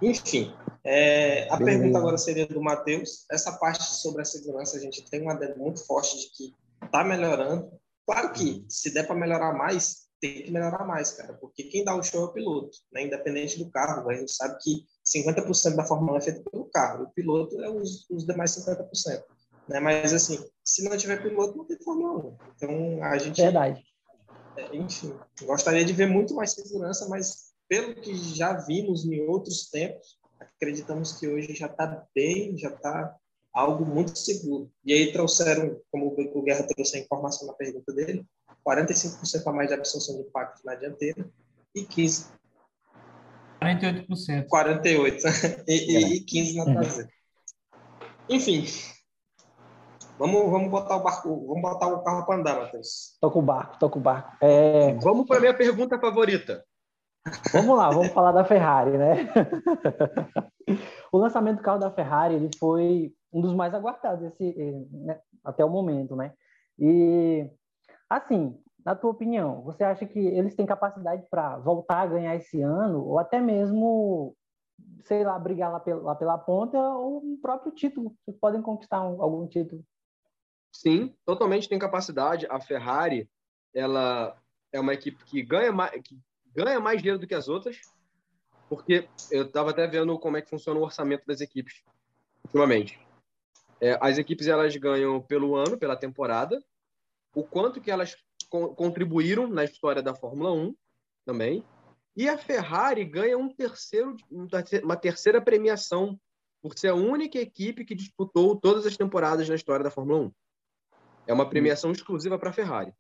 Enfim, é, a pergunta agora seria do Matheus. Essa parte sobre a segurança, a gente tem uma adendo muito forte de que está melhorando. Claro que, se der para melhorar mais, tem que melhorar mais, cara, porque quem dá o show é o piloto, né? independente do carro. A gente sabe que 50% da Fórmula 1 é feita pelo carro, o piloto é os, os demais 50%. Né? Mas, assim, se não tiver piloto, não tem Fórmula 1. Então, a gente. Verdade. É, enfim, gostaria de ver muito mais segurança, mas pelo que já vimos em outros tempos, acreditamos que hoje já está bem, já está algo muito seguro. E aí trouxeram, como o Guerra trouxe a informação na pergunta dele, 45% a mais de absorção de impacto na dianteira e 15 48%. 48 e, e 15 na traseira. Enfim, Vamos, vamos botar o barco, vamos botar o carro para andar, Matheus. Toca o barco, toca o barco. É... Vamos para a minha pergunta favorita. Vamos lá, vamos falar da Ferrari, né? o lançamento do carro da Ferrari ele foi um dos mais aguardados esse, né, até o momento, né? E assim, na tua opinião, você acha que eles têm capacidade para voltar a ganhar esse ano ou até mesmo sei lá, brigar lá pela, lá pela ponta ou um próprio título. Vocês podem conquistar um, algum título. Sim, totalmente tem capacidade. A Ferrari, ela é uma equipe que ganha mais, que ganha mais dinheiro do que as outras, porque eu estava até vendo como é que funciona o orçamento das equipes ultimamente. É, as equipes elas ganham pelo ano, pela temporada, o quanto que elas co contribuíram na história da Fórmula 1 também, e a Ferrari ganha um terceiro, uma terceira premiação por ser a única equipe que disputou todas as temporadas na história da Fórmula 1. É uma premiação exclusiva para a Ferrari.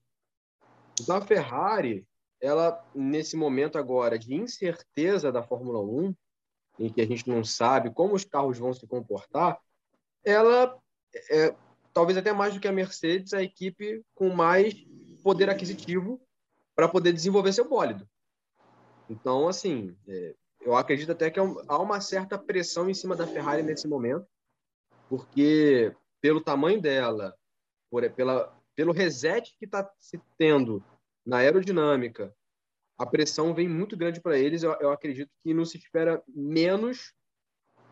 Então a Ferrari, ela nesse momento agora de incerteza da Fórmula 1, em que a gente não sabe como os carros vão se comportar, ela é talvez até mais do que a Mercedes, a equipe com mais poder aquisitivo para poder desenvolver seu bólido. Então, assim, é, eu acredito até que é há uma certa pressão em cima da Ferrari nesse momento, porque pelo tamanho dela, por, pela, pelo reset que está se tendo na aerodinâmica, a pressão vem muito grande para eles. Eu, eu, acredito que não se espera menos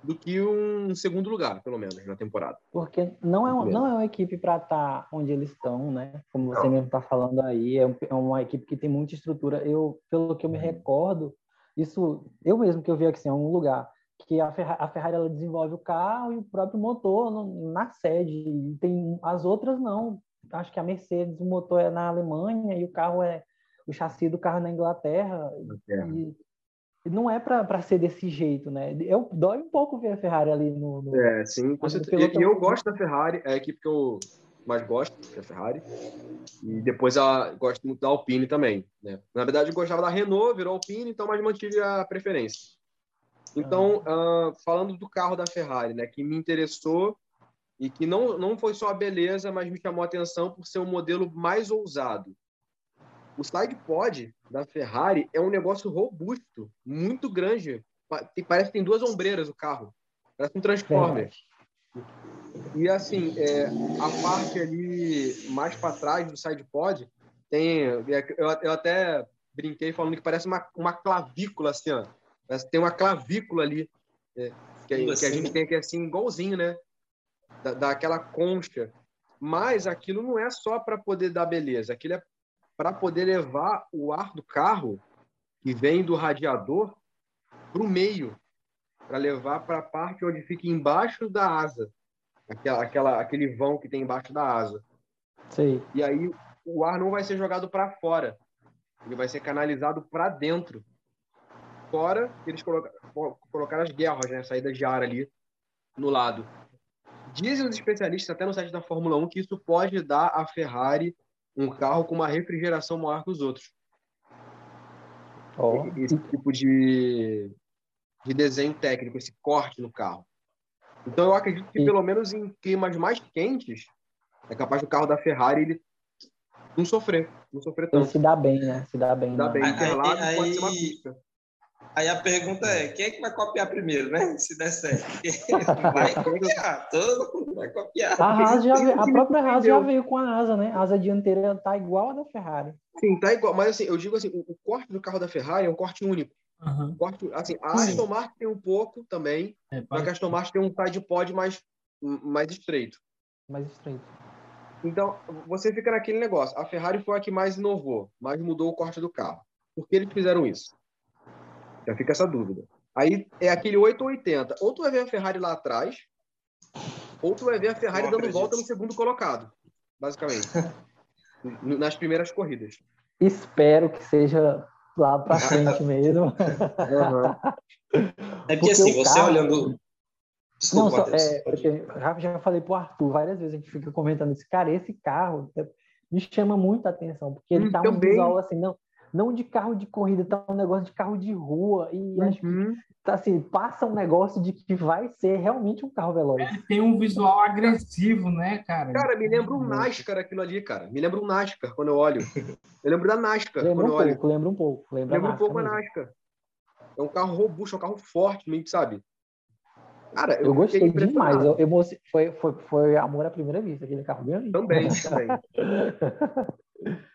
do que um segundo lugar, pelo menos, na temporada. Porque não é, uma, não é uma equipe para estar tá onde eles estão, né? Como você não. mesmo está falando aí, é, é, uma equipe que tem muita estrutura. Eu, pelo que eu me uhum. recordo, isso, eu mesmo que eu vi aqui, assim, é um lugar que a Ferrari, a Ferrari ela desenvolve o carro e o próprio motor no, na sede. Tem as outras não. Acho que a Mercedes, o motor é na Alemanha e o carro é o chassi do carro na Inglaterra. Inglaterra. E, e não é para ser desse jeito, né? Eu dói um pouco ver a Ferrari ali no. no é, sim, com certeza. E, eu gosto da Ferrari, é a equipe que eu mais gosto, que é a Ferrari. E depois eu gosto muito da Alpine também. Né? Na verdade, eu gostava da Renault, virou Alpine, então mas mantive a preferência. Então, uh, falando do carro da Ferrari, né, que me interessou e que não, não foi só a beleza, mas me chamou a atenção por ser um modelo mais ousado. O side pod da Ferrari é um negócio robusto, muito grande. Parece que tem duas ombreiras o carro. Parece um Transformer. E assim, é, a parte ali mais para trás do side pod tem. Eu, eu até brinquei falando que parece uma, uma clavícula assim, ó tem uma clavícula ali, é, que, que, a gente tem aqui assim, igualzinho, né? Da, daquela concha. Mas aquilo não é só para poder dar beleza, aquilo é para poder levar o ar do carro, que vem do radiador, para o meio, para levar para a parte onde fica embaixo da asa, aquela, aquela, aquele vão que tem embaixo da asa. Sim. E aí o ar não vai ser jogado para fora, ele vai ser canalizado para dentro fora, eles colocaram, colocaram as guerras, né? Saídas de ar ali no lado. Dizem os especialistas, até no site da Fórmula 1, que isso pode dar à Ferrari um carro com uma refrigeração maior que os outros. Ó, Esse tipo de, de desenho técnico, esse corte no carro. Então, eu acredito que, pelo menos em climas mais quentes, é capaz do carro da Ferrari ele não sofrer, não sofrer ele tanto. se dá bem, né? Se dá bem. Dá né? bem Aí- Interlagos aí- pode ser uma pista. Aí a pergunta é, quem é que vai copiar primeiro, né? Se der certo. Vai copiar, todo mundo vai copiar. A, Haas já a própria Haas já veio com a asa, né? A asa dianteira tá igual a da Ferrari. Sim, tá igual. Mas assim, eu digo assim, o, o corte do carro da Ferrari é um corte único. Aham. Um corte, assim, a Sim. Aston Martin tem um pouco também, É, só pode- que a Aston Martin tem um side pod mais, mais estreito. Mais estreito. Então, você fica naquele negócio. A Ferrari foi a que mais inovou, mais mudou o corte do carro. Por que eles fizeram isso? Já fica essa dúvida. Aí é aquele 8 ou 80. Ou tu vai ver a Ferrari lá atrás, ou tu vai ver a Ferrari Não dando volta no segundo colocado, basicamente. Nas primeiras corridas. Espero que seja lá pra frente mesmo. É porque Porque assim, o você carro- olhando. Não, Desculpa, só, Matheus. é, porque já, já falei pro Arthur várias vezes, a gente fica comentando isso. Cara, esse carro me chama muita atenção, porque ele Hum, tá um visual assim, não, não de carro de corrida, tá um negócio de carro de rua. E acho que Uhum. tá assim, passa um negócio de que vai ser realmente um carro veloz. Ele tem um visual agressivo, né, cara? Cara, me lembra um NASCAR aquilo ali, cara. Me lembra um NASCAR quando eu olho. Eu lembro da NASCAR Lembra quando um eu olho. pouco, lembra um pouco. Lembra, Lembra um pouco a NASCAR mesmo. É um carro robusto, é um carro forte, meio que sabe? Cara, Eu gostei fiquei demais. Eu, emoci- foi, foi, foi amor à primeira vista, aquele carro bem. Também, também.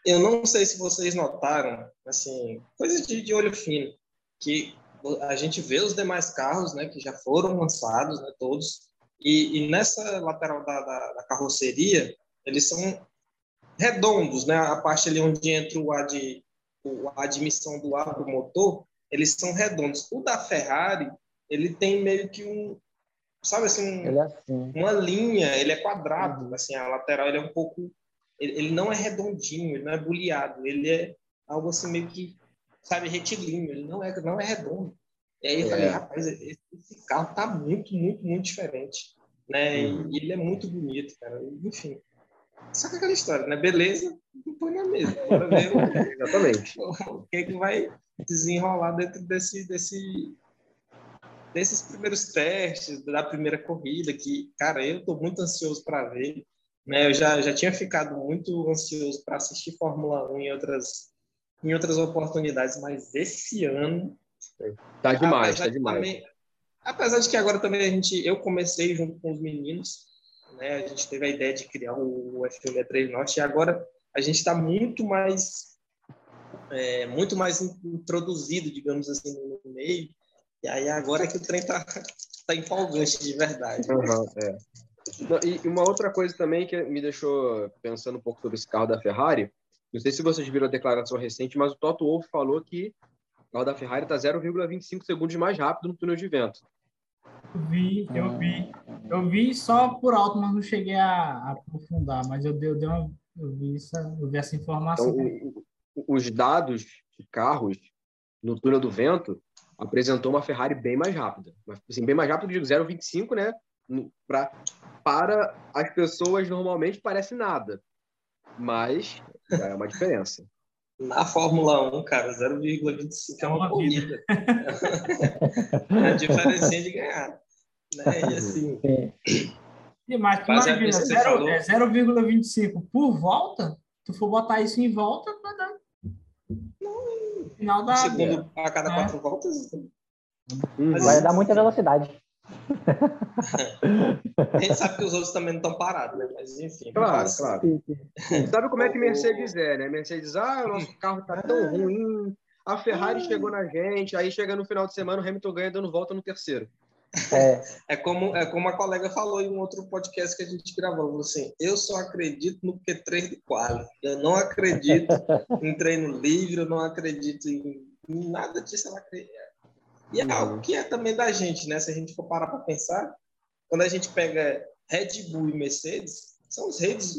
Eu não sei se vocês notaram, assim, coisa de, de olho fino, que a gente vê os demais carros, né, que já foram lançados, né, todos, e, e nessa lateral da, da, da carroceria, eles são redondos, né, a parte ali onde entra o ar de, o, a admissão do ar do motor, eles são redondos. O da Ferrari, ele tem meio que um, sabe assim, um, é assim. uma linha, ele é quadrado, assim, a lateral ele é um pouco, ele, não é redondinho, ele não é boleado, ele é algo assim meio que, sabe, retilíneo, ele não é, não é redondo. E aí eu É. falei, rapaz, esse, esse carro tá muito, muito, muito diferente, né? E ele é muito bonito, cara. Enfim. Só que aquela história, né? Beleza, põe na mesa. Bora ver o- Exatamente. o que, que vai desenrolar dentro desse, desse, desses primeiros testes, da primeira corrida, que, cara, eu estou muito ansioso para ver. Né? Eu já, já tinha ficado muito ansioso para assistir Fórmula 1 em outras, em outras oportunidades, mas esse ano. Tá demais, apesar tá de demais. também- apesar de que agora também a gente, eu comecei junto com os meninos, né? a gente teve a ideia de criar o F163 Norte, e agora a gente está muito mais é, muito mais introduzido, digamos assim, no meio. E aí agora é que o trem tá, tá empolgante de verdade. Aham, é. Não, e uma outra coisa também que me deixou pensando um pouco sobre esse carro da Ferrari, não sei se vocês viram a declaração recente, mas o Toto Wolff falou que o carro da Ferrari está 0,25 segundos mais rápido no túnel de vento. Eu vi, eu vi. Eu vi só por alto, mas não cheguei a, a aprofundar. Mas eu dei, eu dei uma. Eu vi, essa, eu vi essa informação. Então, o- os dados de carros no túnel do vento apresentou uma Ferrari bem mais rápida. Assim, bem mais rápido, eu digo 0,25, né? Pra, para as pessoas, normalmente, parece nada. Mas já é uma diferença. Na Fórmula 1, cara, 0,25 é uma, uma corrida. é a diferença de ganhar. Né? E assim, Sim. E mais, tu Mas é imagina, isso que você zero- falou. é 0,25 por volta, tu for botar isso em volta, vai dar. No final da. um segundo a cada É. quatro voltas, Uhum. Mas- Vai dar muita velocidade. a gente sabe que os outros também não estão parados, né? Mas enfim. Claro, mas- claro. Sabe como é que Mercedes é, né? Mercedes, ah, o nosso carro tá tão ruim, a Ferrari chegou na gente, aí chega no final de semana, o Hamilton ganha dando volta no terceiro. É, É como, é como a colega falou em um outro podcast que a gente gravou, assim, eu só acredito no Q3 de quali. Eu não acredito em treino livre, eu não acredito em, em nada disso. Eu não acredito. E é algo que é também da gente, né? Se a gente for parar para pensar, quando a gente pega Red Bull e Mercedes, são os reis,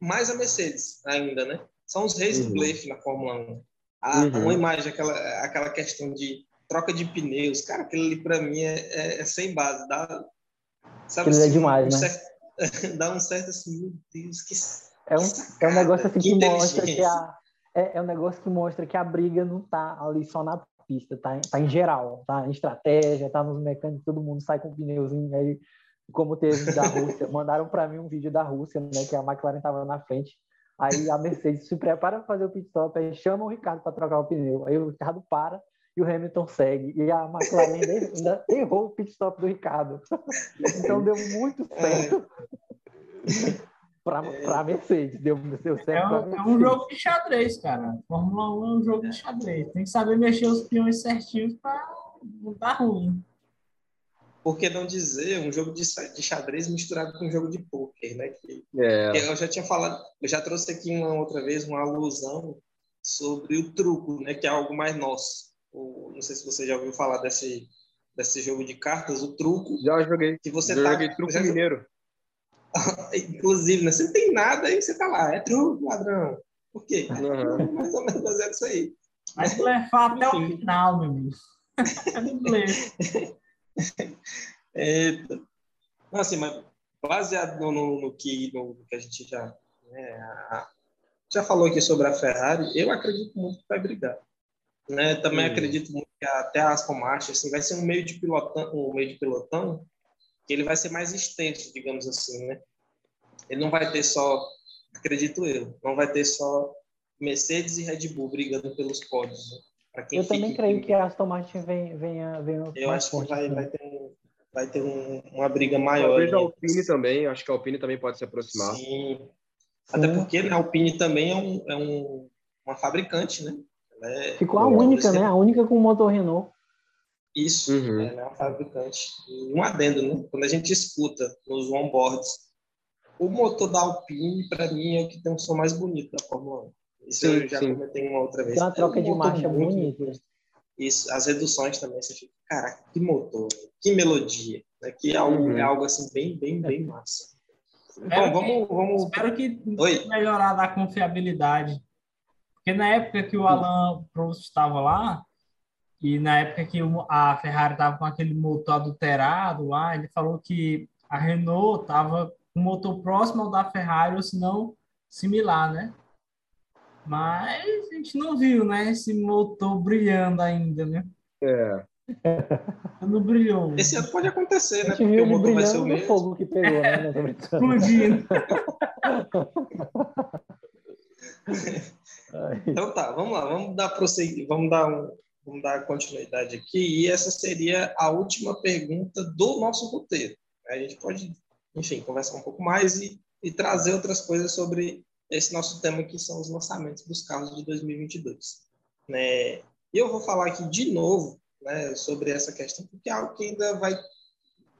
mais a Mercedes ainda, né? São os reis Uhum. do blefe na Fórmula 1. A, Uhum. Uma imagem, aquela, aquela questão de troca de pneus, cara, aquilo ali para mim é, é- é sem base. Dá, sabe, Aquilo é assim, demais, um né? certo- dá um certo assim, meu Deus, que, É um, é um negócio assim que, que mostra que a. É, é um negócio que mostra que a briga não tá ali só na pista, tá, tá em geral, tá em estratégia, tá nos mecânicos, todo mundo sai com um pneuzinho aí, como teve da Rússia. Mandaram para mim um vídeo da Rússia, né, que a McLaren estava na frente. Aí a Mercedes se prepara para fazer o pit stop, aí chama o Ricardo para trocar o pneu. Aí o Ricardo para e o Hamilton segue. E a McLaren ainda errou o pit stop do Ricardo. Então deu muito certo. Para a Mercedes. Deu, deu certo. É um, é um, jogo de xadrez, cara. Fórmula 1 é um jogo de xadrez. Tem que saber mexer os peões certinhos para não dar ruim. Por que não dizer um jogo de, de xadrez misturado com um jogo de pôquer, né? Que, é. que eu já tinha falado, eu já trouxe aqui uma outra vez uma alusão sobre o truco, né? Que é algo mais nosso. O, não sei se você já ouviu falar desse, desse jogo de cartas, o truco. Já joguei. Que você já tá, joguei truco já, mineiro. Inclusive, né? Você não tem nada e você tá lá. É truco, ladrão. Por quê? Uhum. Mais ou menos é isso aí. Mas blefar até o final, meu amigo. Eita. Não, assim, mas baseado no, no, no que, no, que a gente já, né, a, já falou aqui sobre a Ferrari, eu acredito muito que vai brigar. Né? Também acredito muito que até a Aston Martin assim, vai ser um meio de pilotão, um meio de pilotão que ele vai ser mais extenso, digamos assim, né? Ele não vai ter só, acredito eu, não vai ter só Mercedes e Red Bull brigando pelos pódios. Né? eu também creio que a Aston Martin venha, venha, venha Eu acho que vai, vai ter, vai ter um, uma briga maior. Talvez a Alpine também, acho que a Alpine também pode se aproximar. Sim. Até porque né, a Alpine também é, um, é um, uma fabricante, né? É, Ficou a única, né? A única com motor Renault. Isso, uhum. é uma fabricante. E um adendo, né? Quando a gente escuta nos onboards, o motor da Alpine, para mim, é o que tem um som mais bonito da Fórmula 1. Isso sim, eu já sim. comentei uma outra vez. Tem uma troca é um de marcha bonita. Isso, as reduções também, você fica, caraca, que motor, que melodia. Né? Que é algo, uhum. é algo assim, bem, bem, bem massa. Bom, vamos, vamos. Espero que Oi? melhorar da confiabilidade. Porque na época que o Alan Prost estava lá, e na época que a Ferrari estava com aquele motor adulterado lá, ele falou que a Renault estava com um motor próximo ao da Ferrari, ou se não, similar, né? Mas a gente não viu, né? Esse motor brilhando ainda, né? É. Não brilhou. Esse ano pode acontecer, né? Porque o motor vai ser o mesmo. fogo que pegou, né? Explodindo. então tá, vamos lá, vamos dar prosseguir, vamos dar um, vamos dar continuidade aqui e essa seria a última pergunta do nosso roteiro. A gente pode, enfim, conversar um pouco mais e, e trazer outras coisas sobre esse nosso tema que são os lançamentos dos carros de 2022. Né? E eu vou falar aqui de novo né, sobre essa questão porque é algo que ainda vai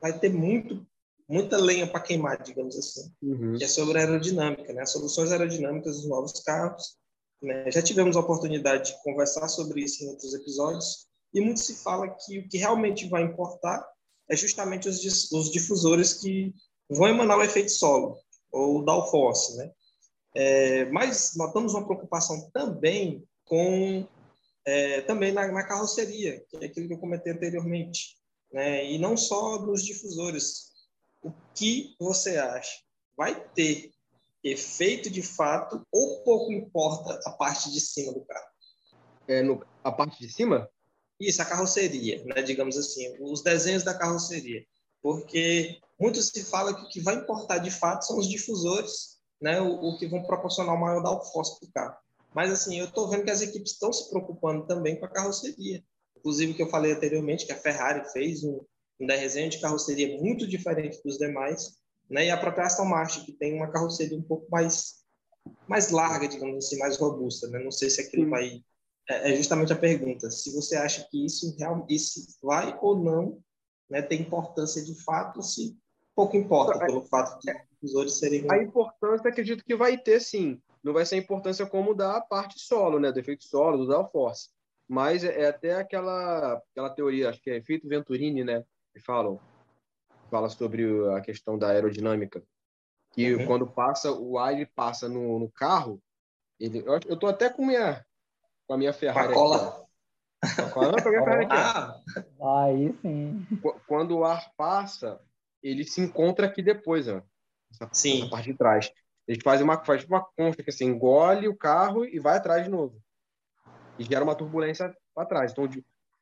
vai ter muito muita lenha para queimar, digamos assim, uhum. que é sobre aerodinâmica, né? As soluções aerodinâmicas dos novos carros. Né? Já tivemos a oportunidade de conversar sobre isso em outros episódios e muito se fala que o que realmente vai importar é justamente os, os difusores que vão emanar o efeito solo ou downforce, né? É, mas notamos uma preocupação também com é, também na, na, carroceria, que é aquilo que eu comentei anteriormente, né? E não só nos difusores, o que você acha? Vai ter efeito de fato ou pouco importa a parte de cima do carro? É no, a parte de cima? Isso, a carroceria, né, digamos assim, os desenhos da carroceria. Porque muito se fala que o que vai importar de fato são os difusores, né, o, o que vão proporcionar o maior downforce para o carro. Mas, assim, eu estou vendo que as equipes estão se preocupando também com a carroceria. Inclusive, que eu falei anteriormente, que a Ferrari fez um, um desenho de carroceria muito diferente dos demais, né? E a própria Aston Martin, que tem uma carroceria um pouco mais mais larga, digamos assim, mais robusta, né? Não sei se aquilo vai é, é justamente a pergunta, se você acha que isso realmente isso vai ou não, né, ter importância de fato, se pouco importa pelo fato de os outros serem A importância acredito que vai ter sim. Não vai ser a importância como da parte solo, né, do efeito solo, do downforce. Mas é, é até aquela aquela teoria, acho que é efeito Venturini, né, que falam fala sobre a questão da aerodinâmica. Que uhum. quando passa, o ar ele passa no, no carro, ele, eu, eu tô até com, minha, com a minha Ferrari. Cola. Aqui, Não, Ferrari aqui. Ah. Aí sim. Quando o ar passa, ele se encontra aqui depois, ó. Essa, sim. Essa parte de trás. Eles fazem uma, faz uma concha que assim, engole o carro e vai atrás de novo. E gera uma turbulência para trás. Então,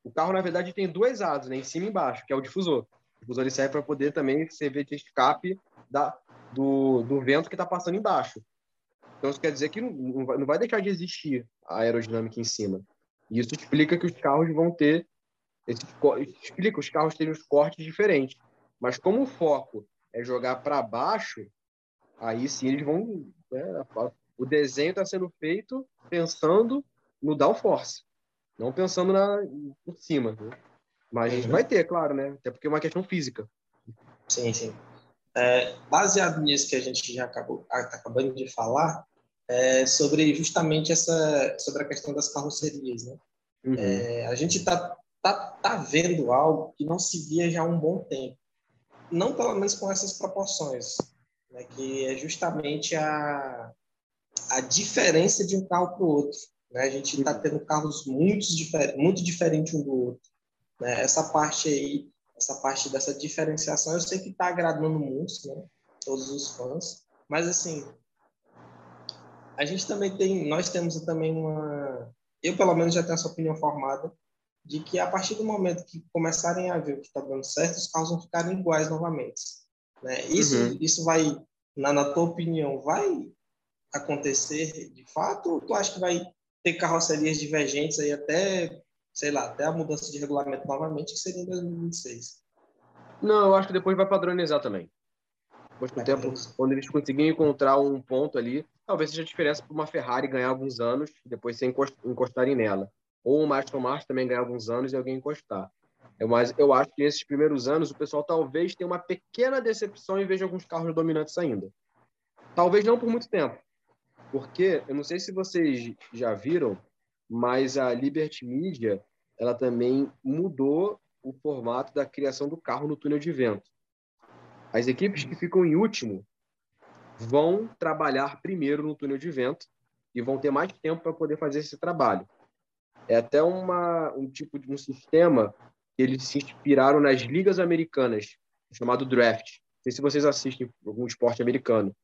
o carro, na verdade, tem duas asas, né? em cima e embaixo, que é o difusor. O difusor ele serve para poder também servir de escape da, do, do vento que está passando embaixo. Então, isso quer dizer que não, não vai deixar de existir a aerodinâmica em cima. E isso explica que os carros vão ter. Esses, explica os carros terem os cortes diferentes. Mas como o foco é jogar para baixo, aí sim eles vão. Né, o desenho está sendo feito pensando no downforce, não pensando na, por cima. Né? Mas a gente vai ter, claro, né? Até porque é uma questão física. Sim, sim. É, baseado nisso que a gente já acabou tá acabando de falar, é sobre justamente essa sobre a questão das carrocerias, né? Uhum. É, a gente está tá, tá vendo algo que não se via já há um bom tempo, não pelo menos com essas proporções, né? Que é justamente a a diferença de um carro para o outro. Né? A gente está tendo carros muito, difer muito diferentes um do outro. Né? Essa parte aí, essa parte dessa diferenciação, eu sei que está agradando muitos, né? todos os fãs, mas assim, a gente também tem, nós temos também uma, eu pelo menos já tenho essa opinião formada, de que a partir do momento que começarem a ver o que está dando certo, os carros vão ficar iguais novamente. Né? Isso, uhum. isso vai, na, na tua opinião, vai acontecer de fato? Ou tu acha que vai ter carrocerias divergentes aí até, sei lá, até a mudança de regulamento novamente, que seria em 2026? Não, eu acho que depois vai padronizar também. Depois com o tempo, quando eles conseguirem encontrar um ponto ali, talvez seja a diferença para uma Ferrari ganhar alguns anos e depois se encostarem nela. Ou uma Aston Martin também ganhar alguns anos e alguém encostar. É, mas eu acho que nesses primeiros anos o pessoal talvez tenha uma pequena decepção e veja alguns carros dominantes ainda. Talvez não por muito tempo, porque, eu não sei se vocês já viram, mas a Liberty Media, ela também mudou o formato da criação do carro no túnel de vento. As equipes que ficam em último vão trabalhar primeiro no túnel de vento e vão ter mais tempo para poder fazer esse trabalho. É até uma, um tipo de um sistema que eles se inspiraram nas ligas americanas, chamado draft. Não sei se vocês assistem algum esporte americano.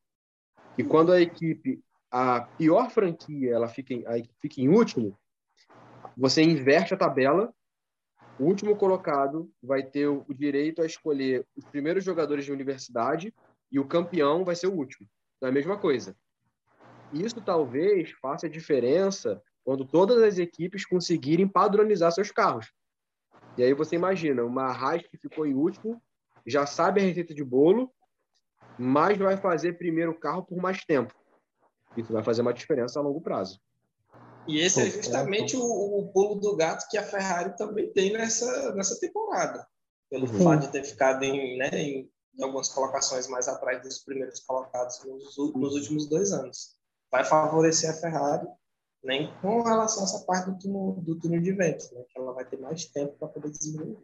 E quando a equipe a pior franquia ela fica em, fica em último, você inverte a tabela. O último colocado vai ter o direito a escolher os primeiros jogadores de universidade e o campeão vai ser o último. Então é a mesma coisa. Isso talvez faça diferença quando todas as equipes conseguirem padronizar seus carros. E aí você imagina, uma Haas que ficou em último, já sabe a receita de bolo, mas vai fazer primeiro carro por mais tempo. Isso vai fazer uma diferença a longo prazo. E esse é justamente o, o pulo do gato que a Ferrari também tem nessa, nessa temporada. Pelo uhum. fato de ter ficado em, né, em, algumas colocações mais atrás dos primeiros colocados nos, nos últimos dois anos. Vai favorecer a Ferrari nem com relação a essa parte do túnel, do túnel de ventos, né, que ela vai ter mais tempo para poder desenvolver.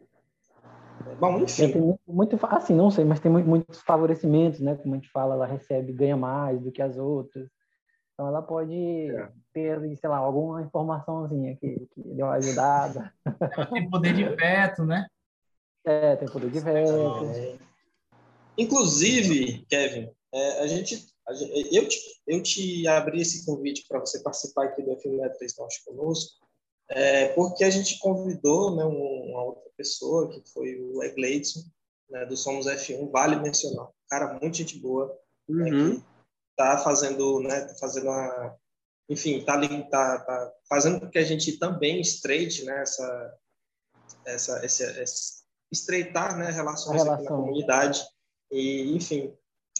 Bom, enfim. Tem muito, assim, não sei, mas tem muitos favorecimentos, né? Como a gente fala, ela recebe, ganha mais do que as outras. Então ela pode é. ter, sei lá, alguma informaçãozinha que, que deu uma ajudada. Tem poder de veto, né? É, tem poder de veto. É. Inclusive, Kevin, é, a, gente, a gente, eu, te, eu te abri esse convite para você participar aqui do FM 3 Norte conosco, é, porque a gente convidou né, uma outra pessoa, que foi o Egleidson, né, do Somos F1, vale mencionar. Cara, muito gente boa. Né, uhum. Né, tá fazendo, né, tá fazendo a, enfim, tá, tá, tá fazendo com que a gente também estreite, né, essa, essa, esse, esse estreitar, né, relações relação. na comunidade e, enfim,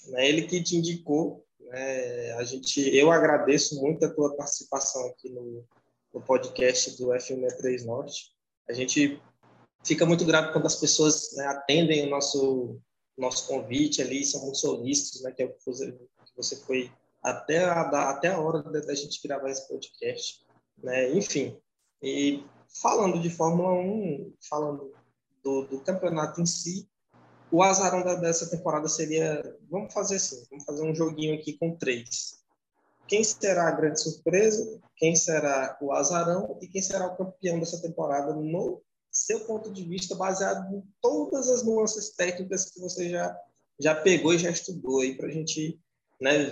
né, ele que te indicou, né, a gente, eu agradeço muito a tua participação aqui no, no podcast do FM3 Norte. A gente fica muito grato quando as pessoas né, atendem o nosso nosso convite ali, são muito solícitos, né, que é o que você foi até a, até a hora da, gente gravar esse podcast, né? Enfim, e falando de Fórmula 1, falando do, do campeonato em si, o azarão da, dessa temporada seria, vamos fazer assim, vamos fazer um joguinho aqui com três. Quem será a grande surpresa? Quem será o azarão? E quem será o campeão dessa temporada no seu ponto de vista, baseado em todas as nuances técnicas que você já, já pegou e já estudou aí para a gente né,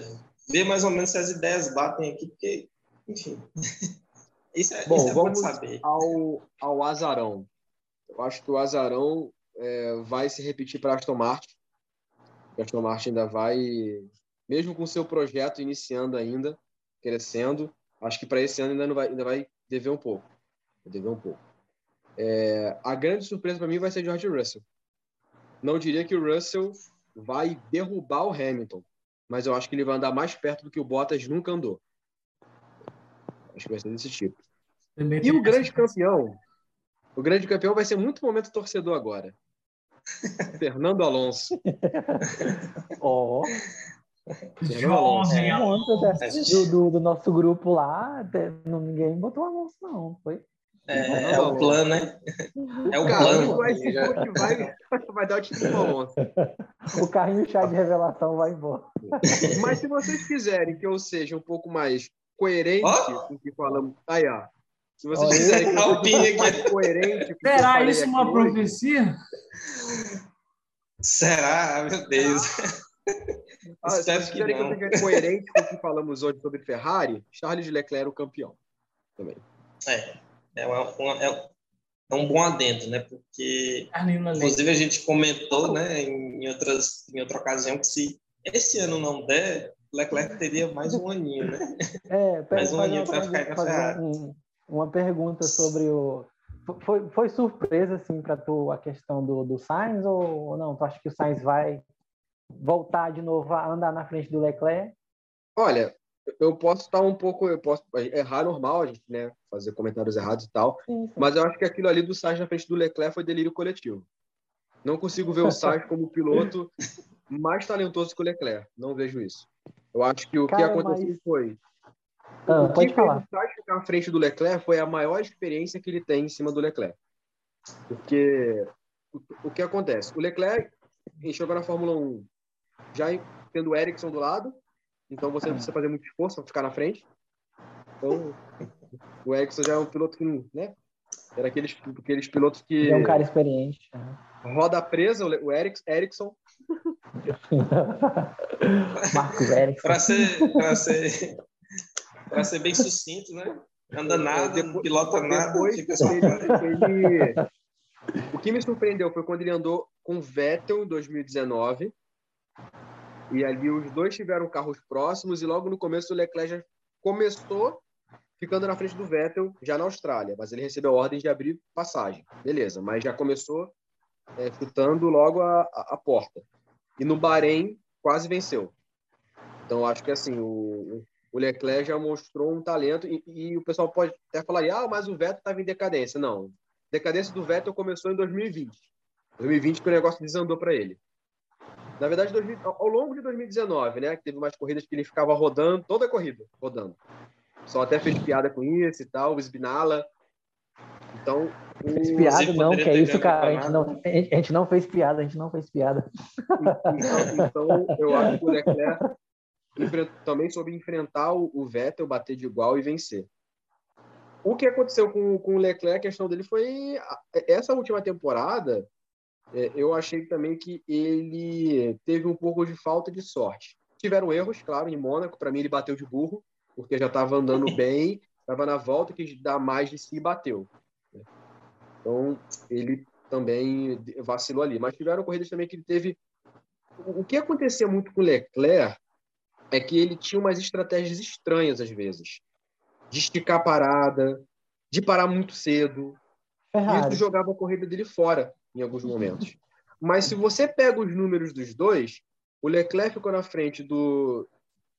ver mais ou menos se as ideias batem aqui, porque, enfim. Isso é, Bom, isso é bom vamos saber. ao, ao azarão. Eu acho que o azarão é, vai se repetir para Aston Martin. A Aston Martin ainda vai, mesmo com o seu projeto iniciando ainda, crescendo, acho que para esse ano ainda, não vai, ainda vai dever um pouco. Vai dever um pouco. É, a grande surpresa para mim vai ser George Russell. Não diria que o Russell vai derrubar o Hamilton, mas eu acho que ele vai andar mais perto do que o Bottas nunca andou. Acho que vai ser desse tipo. Também E o grande essa- campeão? O grande campeão vai ser muito momento torcedor agora. Fernando Alonso. Ó, Jorge É. Alonso. conta do, do, do nosso grupo lá, ninguém botou Alonso, não. Foi? É, é o plano, né? É o plano. vai vai, vai dar o título Alonso. O carrinho chá de revelação vai embora. Mas se vocês quiserem que eu seja um pouco mais coerente Ó. com o que falamos. Aí, ó. Se vocês Olha, quiserem que eu seja mais coerente com o que eu Será isso uma hoje, profecia? Será? Ah, Meu Deus. ah, se Espero vocês quiserem que eu seja coerente com o que falamos hoje sobre Ferrari, Charles Leclerc é o campeão. Também. É, é, uma- uma- é- é um bom adendo, né? Porque, inclusive, a gente comentou, né, em, outras, em outra ocasião, que se esse ano não der, Leclerc teria mais um aninho, né? É, pera, Mais um aninho uma pra ficar fazer Ferrari. um- uma pergunta sobre o. Foi, foi surpresa, assim, para tu a questão do, do Sainz ou, ou não? Tu acha que o Sainz vai voltar de novo a andar na frente do Leclerc? Olha, eu posso estar um pouco, eu posso errar normal, a gente, né, fazer comentários errados e tal, Sim, sim. mas eu acho que aquilo ali do Sainz na frente do Leclerc foi delírio coletivo. Não consigo ver o Sainz como piloto mais talentoso que o Leclerc. Não vejo isso. Eu acho que o que Cara, aconteceu mas- foi Ah, o que pode fez falar. o Sainz ficar à frente do Leclerc foi a maior experiência que ele tem em cima do Leclerc. Porque o, que acontece? O Leclerc chegou na Fórmula 1 já tendo o Ericsson do lado, então você não precisa fazer muito esforço para ficar na frente. Então, o Ericsson já é um piloto que, né? Era aqueles, aqueles pilotos que é um cara experiente. né? roda presa, o Ericsson. Marcos Erickson. Para ser, pra ser, pra ser bem sucinto, né? Anda nada, não pilota nada, depois fica ele, ele- O que me surpreendeu foi quando ele andou com o Vettel em 2019. E ali os dois tiveram carros próximos e logo no começo o Leclerc já começou ficando na frente do Vettel já na Austrália, mas ele recebeu a ordem de abrir passagem. Beleza, mas já começou é, chutando logo a, a, a porta. E no Bahrein quase venceu. Então acho que assim, o, o Leclerc já mostrou um talento e, e o pessoal pode até falar, ah, mas o Vettel estava em decadência. Não, decadência do Vettel começou em 2020. 2020 que o negócio desandou para ele. Na verdade, 2000 ao longo de 2019, né, que teve umas corridas que ele ficava rodando, toda a corrida, rodando. Só até fez piada com isso e tal, o Sbinala. Então, o... Fez piada, não, que é isso, cara. A gente, não, a gente não fez piada, a gente não fez piada. Então, então, eu acho que o Leclerc também soube enfrentar o, Vettel, bater de igual e vencer. O que aconteceu com, com o Leclerc, a questão dele foi essa última temporada. É, eu achei também que ele teve um pouco de falta de sorte. Tiveram erros, claro, em Mônaco. Para mim, ele bateu de burro, porque já estava andando bem, estava na volta, quis dar mais de si e bateu. né? Então, ele também vacilou ali. Mas tiveram corridas também que ele teve. O que acontecia muito com o Leclerc é que ele tinha umas estratégias estranhas às vezes, de esticar a parada, de parar muito cedo. E isso Ferrari. jogava a corrida dele fora em alguns momentos. Mas se você pega os números dos dois, o Leclerc ficou na frente do,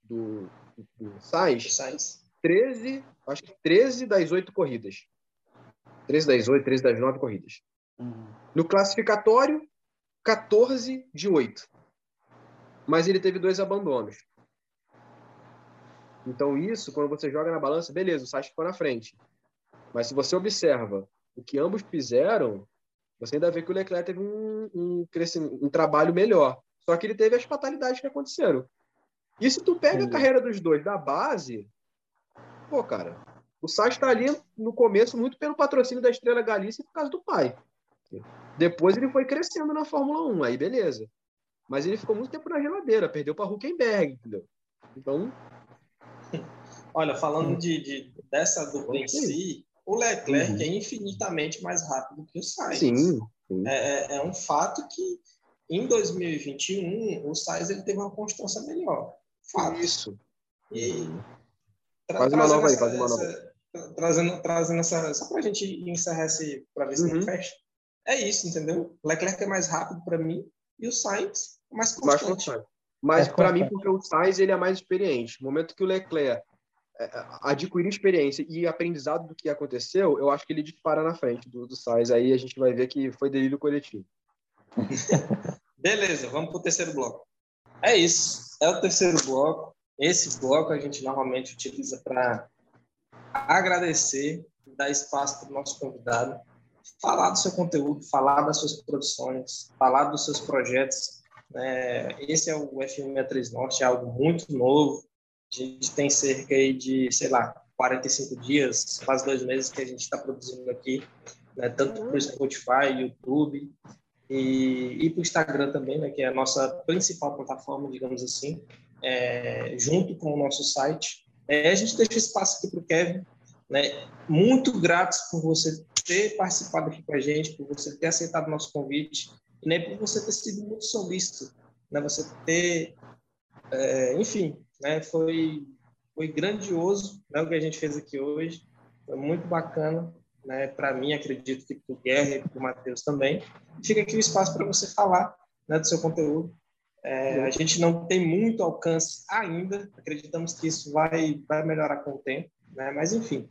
do, do Sainz Sainz. 13, acho que 13 das 8 corridas. 13 das 8, 13 das 9 corridas. No classificatório, 14 de 8. Mas ele teve dois abandonos. Então, isso, quando você joga na balança, beleza, o Sainz ficou na frente. Mas se você observa o que ambos fizeram, você ainda vê que o Leclerc teve um, um, um trabalho melhor. Só que ele teve as fatalidades que aconteceram. E se tu pega a Entendi. carreira dos dois da base, pô, cara, o Sainz está ali no começo muito pelo patrocínio da Estrela Galícia por causa do pai. Depois ele foi crescendo na Fórmula 1, aí beleza. Mas ele ficou muito tempo na geladeira, perdeu para Huckenberg, entendeu? Então. Olha, falando de, de dessa dupla em si, o Leclerc uhum. é infinitamente mais rápido que o Sainz. Sim. sim. É, é, é um fato que em 2021 o Sainz ele teve uma constância melhor. Fato. Isso. E tra faz uma nova essa, aí, faz uma nova. Essa, trazendo, trazendo essa. Só para a gente encerrar esse. para ver se uhum. fecha. É isso, entendeu? O Leclerc é mais rápido para mim e o Sainz é mais constante. Mais constante. Mas é para mim, porque o Sainz ele é mais experiente. No momento que o Leclerc adquirir experiência e aprendizado do que aconteceu, eu acho que ele dispara na frente do, do Sainz. Aí a gente vai ver que foi delírio coletivo. Beleza, vamos para o terceiro bloco. É isso, é o terceiro bloco. Esse bloco a gente normalmente utiliza para agradecer, dar espaço para o nosso convidado, falar do seu conteúdo, falar das suas produções, falar dos seus projetos. É, esse é o FM63 Norte, é algo muito novo. A gente tem cerca de, sei lá, 45 dias, quase dois meses que a gente está produzindo aqui, né, tanto para o Spotify, YouTube e, e para o Instagram também, né, que é a nossa principal plataforma, digamos assim, é, junto com o nosso site. É, a gente deixa espaço aqui para o Kevin. Né, muito gratos por você ter participado aqui com a gente, por você ter aceitado o nosso convite e nem por você ter sido muito solícito, né, você ter, é, enfim, né, foi foi grandioso né, o que a gente fez aqui hoje, foi muito bacana, né, para mim, acredito que para o Guerra e para o Matheus também. Fica aqui o espaço para você falar né, do seu conteúdo. É, a gente não tem muito alcance ainda, acreditamos que isso vai, vai melhorar com o tempo, né? mas enfim,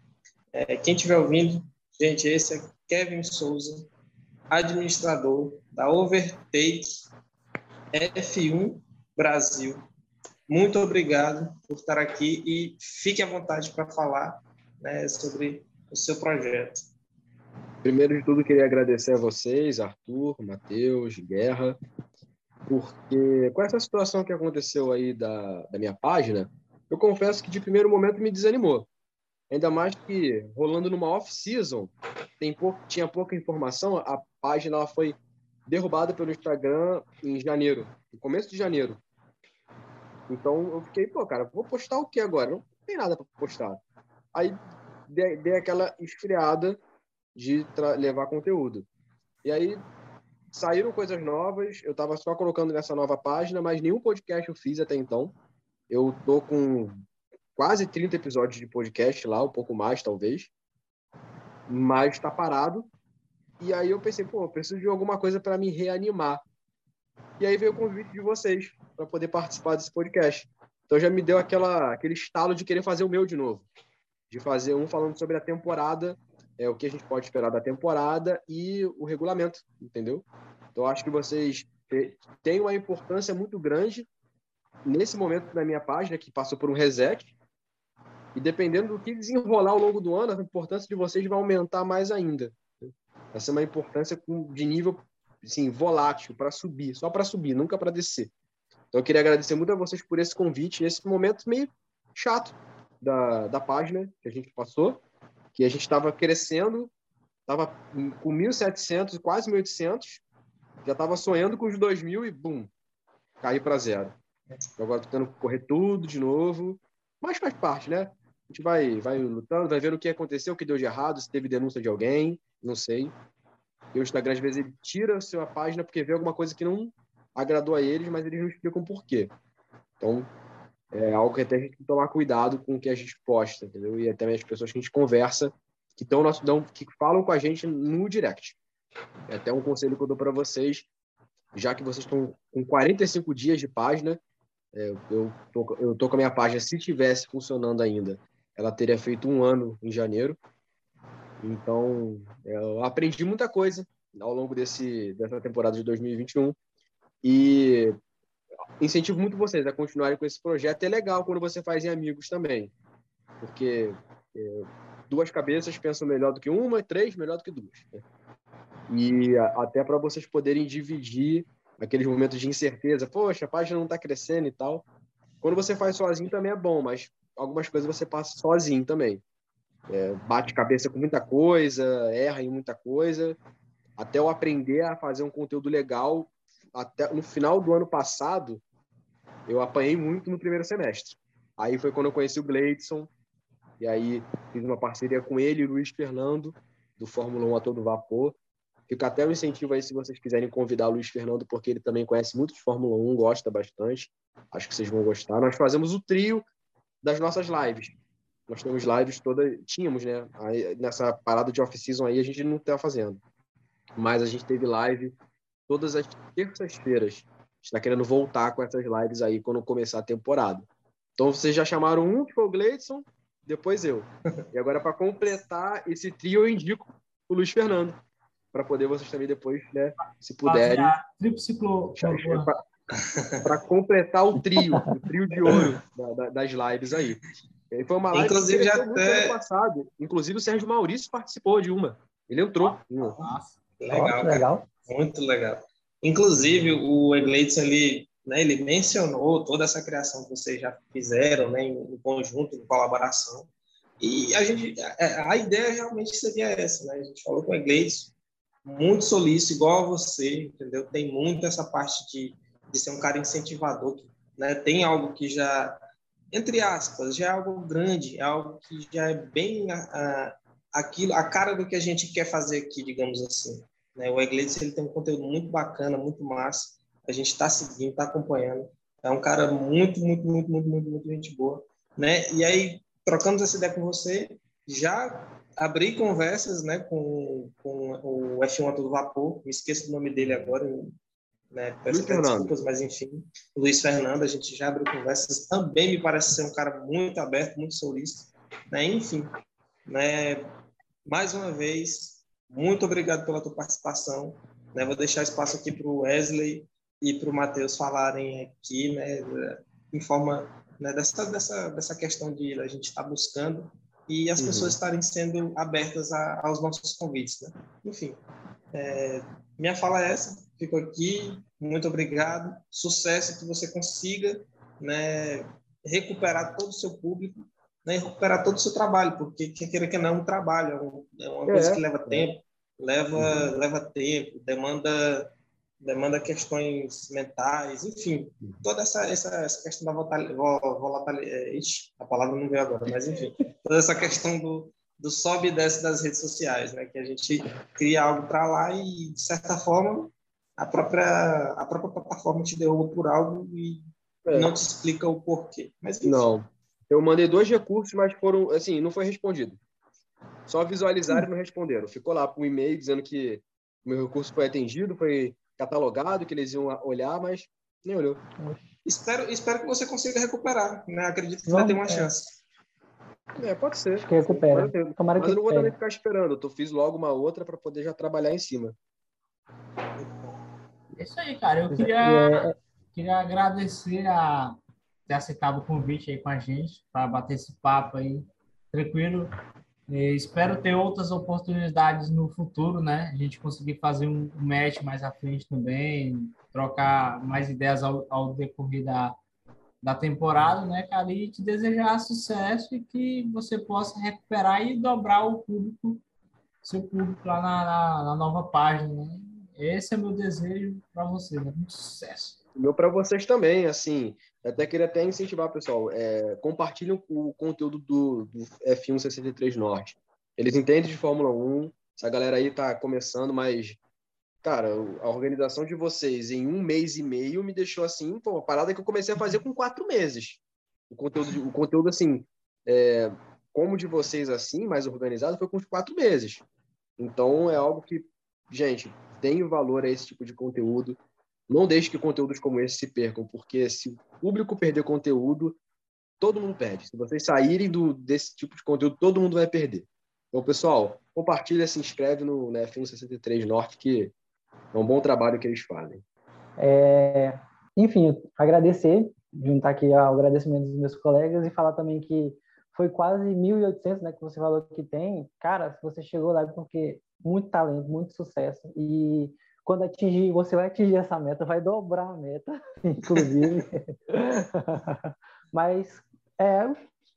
é, quem estiver ouvindo, gente, esse é Kevin Souza, administrador da Overtake F1 Brasil. Muito obrigado por estar aqui e fique à vontade para falar né, sobre o seu projeto. Primeiro de tudo, queria agradecer a vocês, Arthur, Matheus, Guerra, porque com essa situação que aconteceu aí da, da minha página, eu confesso que de primeiro momento me desanimou. Ainda mais que rolando numa off-season, tinha pouca informação, a página foi derrubada pelo Instagram em janeiro, no começo de janeiro. Então eu fiquei, pô, cara, vou postar o que agora? Não tem nada para postar. Aí dei, dei aquela esfriada de levar conteúdo. E aí saíram coisas novas, eu estava só colocando nessa nova página, mas nenhum podcast eu fiz até então. Eu tô com quase 30 episódios de podcast lá, um pouco mais talvez, mas está parado. E aí eu pensei, pô, eu preciso de alguma coisa para me reanimar. E aí veio o convite de vocês para poder participar desse podcast. Então já me deu aquela, aquele estalo de querer fazer o meu de novo. De fazer um falando sobre a temporada é, o que a gente pode esperar da temporada e o regulamento, entendeu? Então, acho que vocês têm uma importância muito grande nesse momento da minha página, que passou por um reset, e dependendo do que desenrolar ao longo do ano, a importância de vocês vai aumentar mais ainda. Essa é uma importância de nível assim, volátil, para subir, só para subir, nunca para descer. Então, eu queria agradecer muito a vocês por esse convite, nesse momento meio chato da, da página que a gente passou, que a gente estava crescendo, estava com 1.700, quase 1.800, já estava sonhando com os 2.000 e, bum, cair para zero. Agora que correr tudo de novo, mas faz parte, né? A gente vai, vai lutando, vai vendo o que aconteceu, o que deu de errado, se teve denúncia de alguém, não sei. E o Instagram, às vezes, ele tira a sua página porque vê alguma coisa que não agradou a eles, mas eles não explicam por quê. Então, é algo que até a gente tem que tomar cuidado com o que a gente posta, entendeu? E até as pessoas que a gente conversa, que, estão nosso, que falam com a gente no direct. É até um conselho que eu dou para vocês, já que vocês estão com 45 dias de página, é, eu, tô, eu tô com a minha página, se tivesse funcionando ainda, ela teria feito um ano em janeiro. Então, eu aprendi muita coisa ao longo desse, dessa temporada de 2021 e incentivo muito vocês a continuarem com esse projeto. É legal quando você faz em amigos também, porque é, duas cabeças pensam melhor do que uma, três melhor do que duas. Né? E a, até para vocês poderem dividir aqueles momentos de incerteza, poxa, a página não está crescendo e tal. Quando você faz sozinho também é bom, mas algumas coisas você passa sozinho também. É, bate cabeça com muita coisa, erra em muita coisa, até eu aprender a fazer um conteúdo legal até no final do ano passado, eu apanhei muito no primeiro semestre. Aí foi quando eu conheci o Gleidson, e aí fiz uma parceria com ele e o Luiz Fernando, do Fórmula 1 a todo vapor. Fica até um incentivo aí se vocês quiserem convidar o Luiz Fernando, porque ele também conhece muito de Fórmula 1, gosta bastante. Acho que vocês vão gostar. Nós fazemos o trio das nossas lives. Nós temos lives toda, tínhamos, né? Aí, nessa parada de off-season aí a gente não está fazendo. Mas a gente teve live todas as terças-feiras. A gente está querendo voltar com essas lives aí quando começar a temporada. Então vocês já chamaram um, que foi o Gleidson, depois eu. E agora, para completar esse trio, eu indico o Luiz Fernando, para poder vocês também depois, né, se puderem. Para completar o trio, o trio de ouro da, da, das lives aí. E foi uma live Inclusive, já até... passado. Inclusive, o Sérgio Maurício participou de uma. Ele entrou. Nossa, legal, legal. Muito legal. Inclusive, o Egleitson, ele né, ele mencionou toda essa criação que vocês já fizeram, né, em conjunto, em colaboração. E a gente, a, a ideia realmente seria essa, né? A gente falou com o Iglesias, muito solícito, igual a você, entendeu? Tem muito essa parte de, de ser um cara incentivador, né? Tem algo que já, entre aspas, já é algo grande, é algo que já é bem a, a, aquilo, a cara do que a gente quer fazer aqui, digamos assim. Né? O Iglesias ele tem um conteúdo muito bacana, muito massa, a gente está seguindo, está acompanhando. É um cara muito, muito, muito, muito, muito, muito gente boa, né? E aí trocamos essa ideia com você, já abri conversas, né, com, com o F1 a todo vapor. Me esqueço do nome dele agora, né? Peço Luiz desculpas, mas enfim, Luiz Fernando, a gente já abriu conversas. Também me parece ser um cara muito aberto, muito solista, né? Enfim, né? Mais uma vez, muito obrigado pela tua participação. Né? Vou deixar espaço aqui para o Wesley e para o Matheus falarem aqui, né, em forma né, dessa, dessa, dessa questão de a gente estar tá buscando e as uhum. pessoas estarem sendo abertas a, aos nossos convites. Né? Enfim, é, minha fala é essa, fico aqui, muito obrigado, sucesso, que você consiga né, recuperar todo o seu público né, recuperar todo o seu trabalho, porque quem queira que não é um trabalho, é, é uma coisa é. que leva tempo, leva, uhum. leva tempo, demanda demanda questões mentais, enfim, toda essa, essa, essa questão da volatilidade, é, a palavra não veio agora, mas enfim, toda essa questão do, do sobe e desce das redes sociais, né, que a gente cria algo para lá e, de certa forma, a própria, a própria plataforma te derruba por algo e é. não te explica o porquê. Mas, enfim. Não, eu mandei dois recursos, mas foram, assim, não foi respondido. Só visualizaram e não responderam. Ficou lá com um e-mail dizendo que o meu recurso foi atendido, foi catalogado, que eles iam olhar, mas nem olhou. Espero, espero que você consiga recuperar. Né? Acredito que Vamos, vai ter uma é. chance. É, pode ser. Acho que recupera. Tomara mas que eu não vou também ficar esperando. Eu fiz logo uma outra para poder já trabalhar em cima. É isso aí, cara. Eu queria, é... queria agradecer a ter aceitado o convite aí com a gente para bater esse papo aí tranquilo. E espero ter outras oportunidades no futuro, né? A gente conseguir fazer um match mais à frente também, trocar mais ideias ao, ao decorrer da, da temporada, né, cara? E te desejar sucesso e que você possa recuperar e dobrar o público, seu público lá na, na, na nova página, né? Esse é meu desejo para você, né? Muito sucesso. Meu para vocês também, assim, até queria até incentivar, pessoal, é, compartilhem o conteúdo do, do F1 63 Norte. Eles entendem de Fórmula 1, essa galera aí tá começando, mas, cara, a organização de vocês em um mês e meio me deixou assim, pô, uma parada que eu comecei a fazer com quatro meses. O conteúdo, o conteúdo assim, é, como de vocês assim, mais organizado, foi com quatro meses. Então, é algo que, gente, tem valor a esse tipo de conteúdo. Não deixe que conteúdos como esse se percam, porque se o público perder conteúdo, todo mundo perde. Se vocês saírem do, desse tipo de conteúdo, todo mundo vai perder. Então, pessoal, compartilha, se inscreve no, no F163 Norte, que é um bom trabalho que eles fazem. É, enfim, agradecer, juntar aqui ao agradecimento dos meus colegas e falar também que foi quase 1.800, né, que você falou que tem. Cara, você chegou lá porque muito talento, muito sucesso e quando atingir, você vai atingir essa meta, vai dobrar a meta, inclusive. Mas é,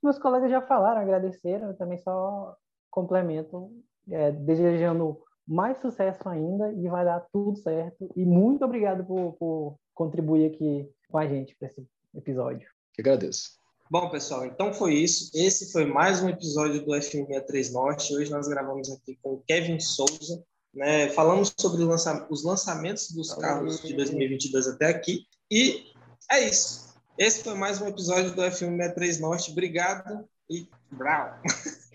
meus colegas já falaram, agradeceram, eu também só complemento, é, desejando mais sucesso ainda e vai dar tudo certo. E muito obrigado por, por contribuir aqui com a gente para esse episódio. Que agradeço. Bom, pessoal, então foi isso. Esse foi mais um episódio do F163 Norte. Hoje nós gravamos aqui com o Kevin Souza. Né? Falamos sobre lança... os lançamentos dos carros de 2022 até aqui. E é isso. Esse foi mais um episódio do F163 Norte. Obrigado e brau!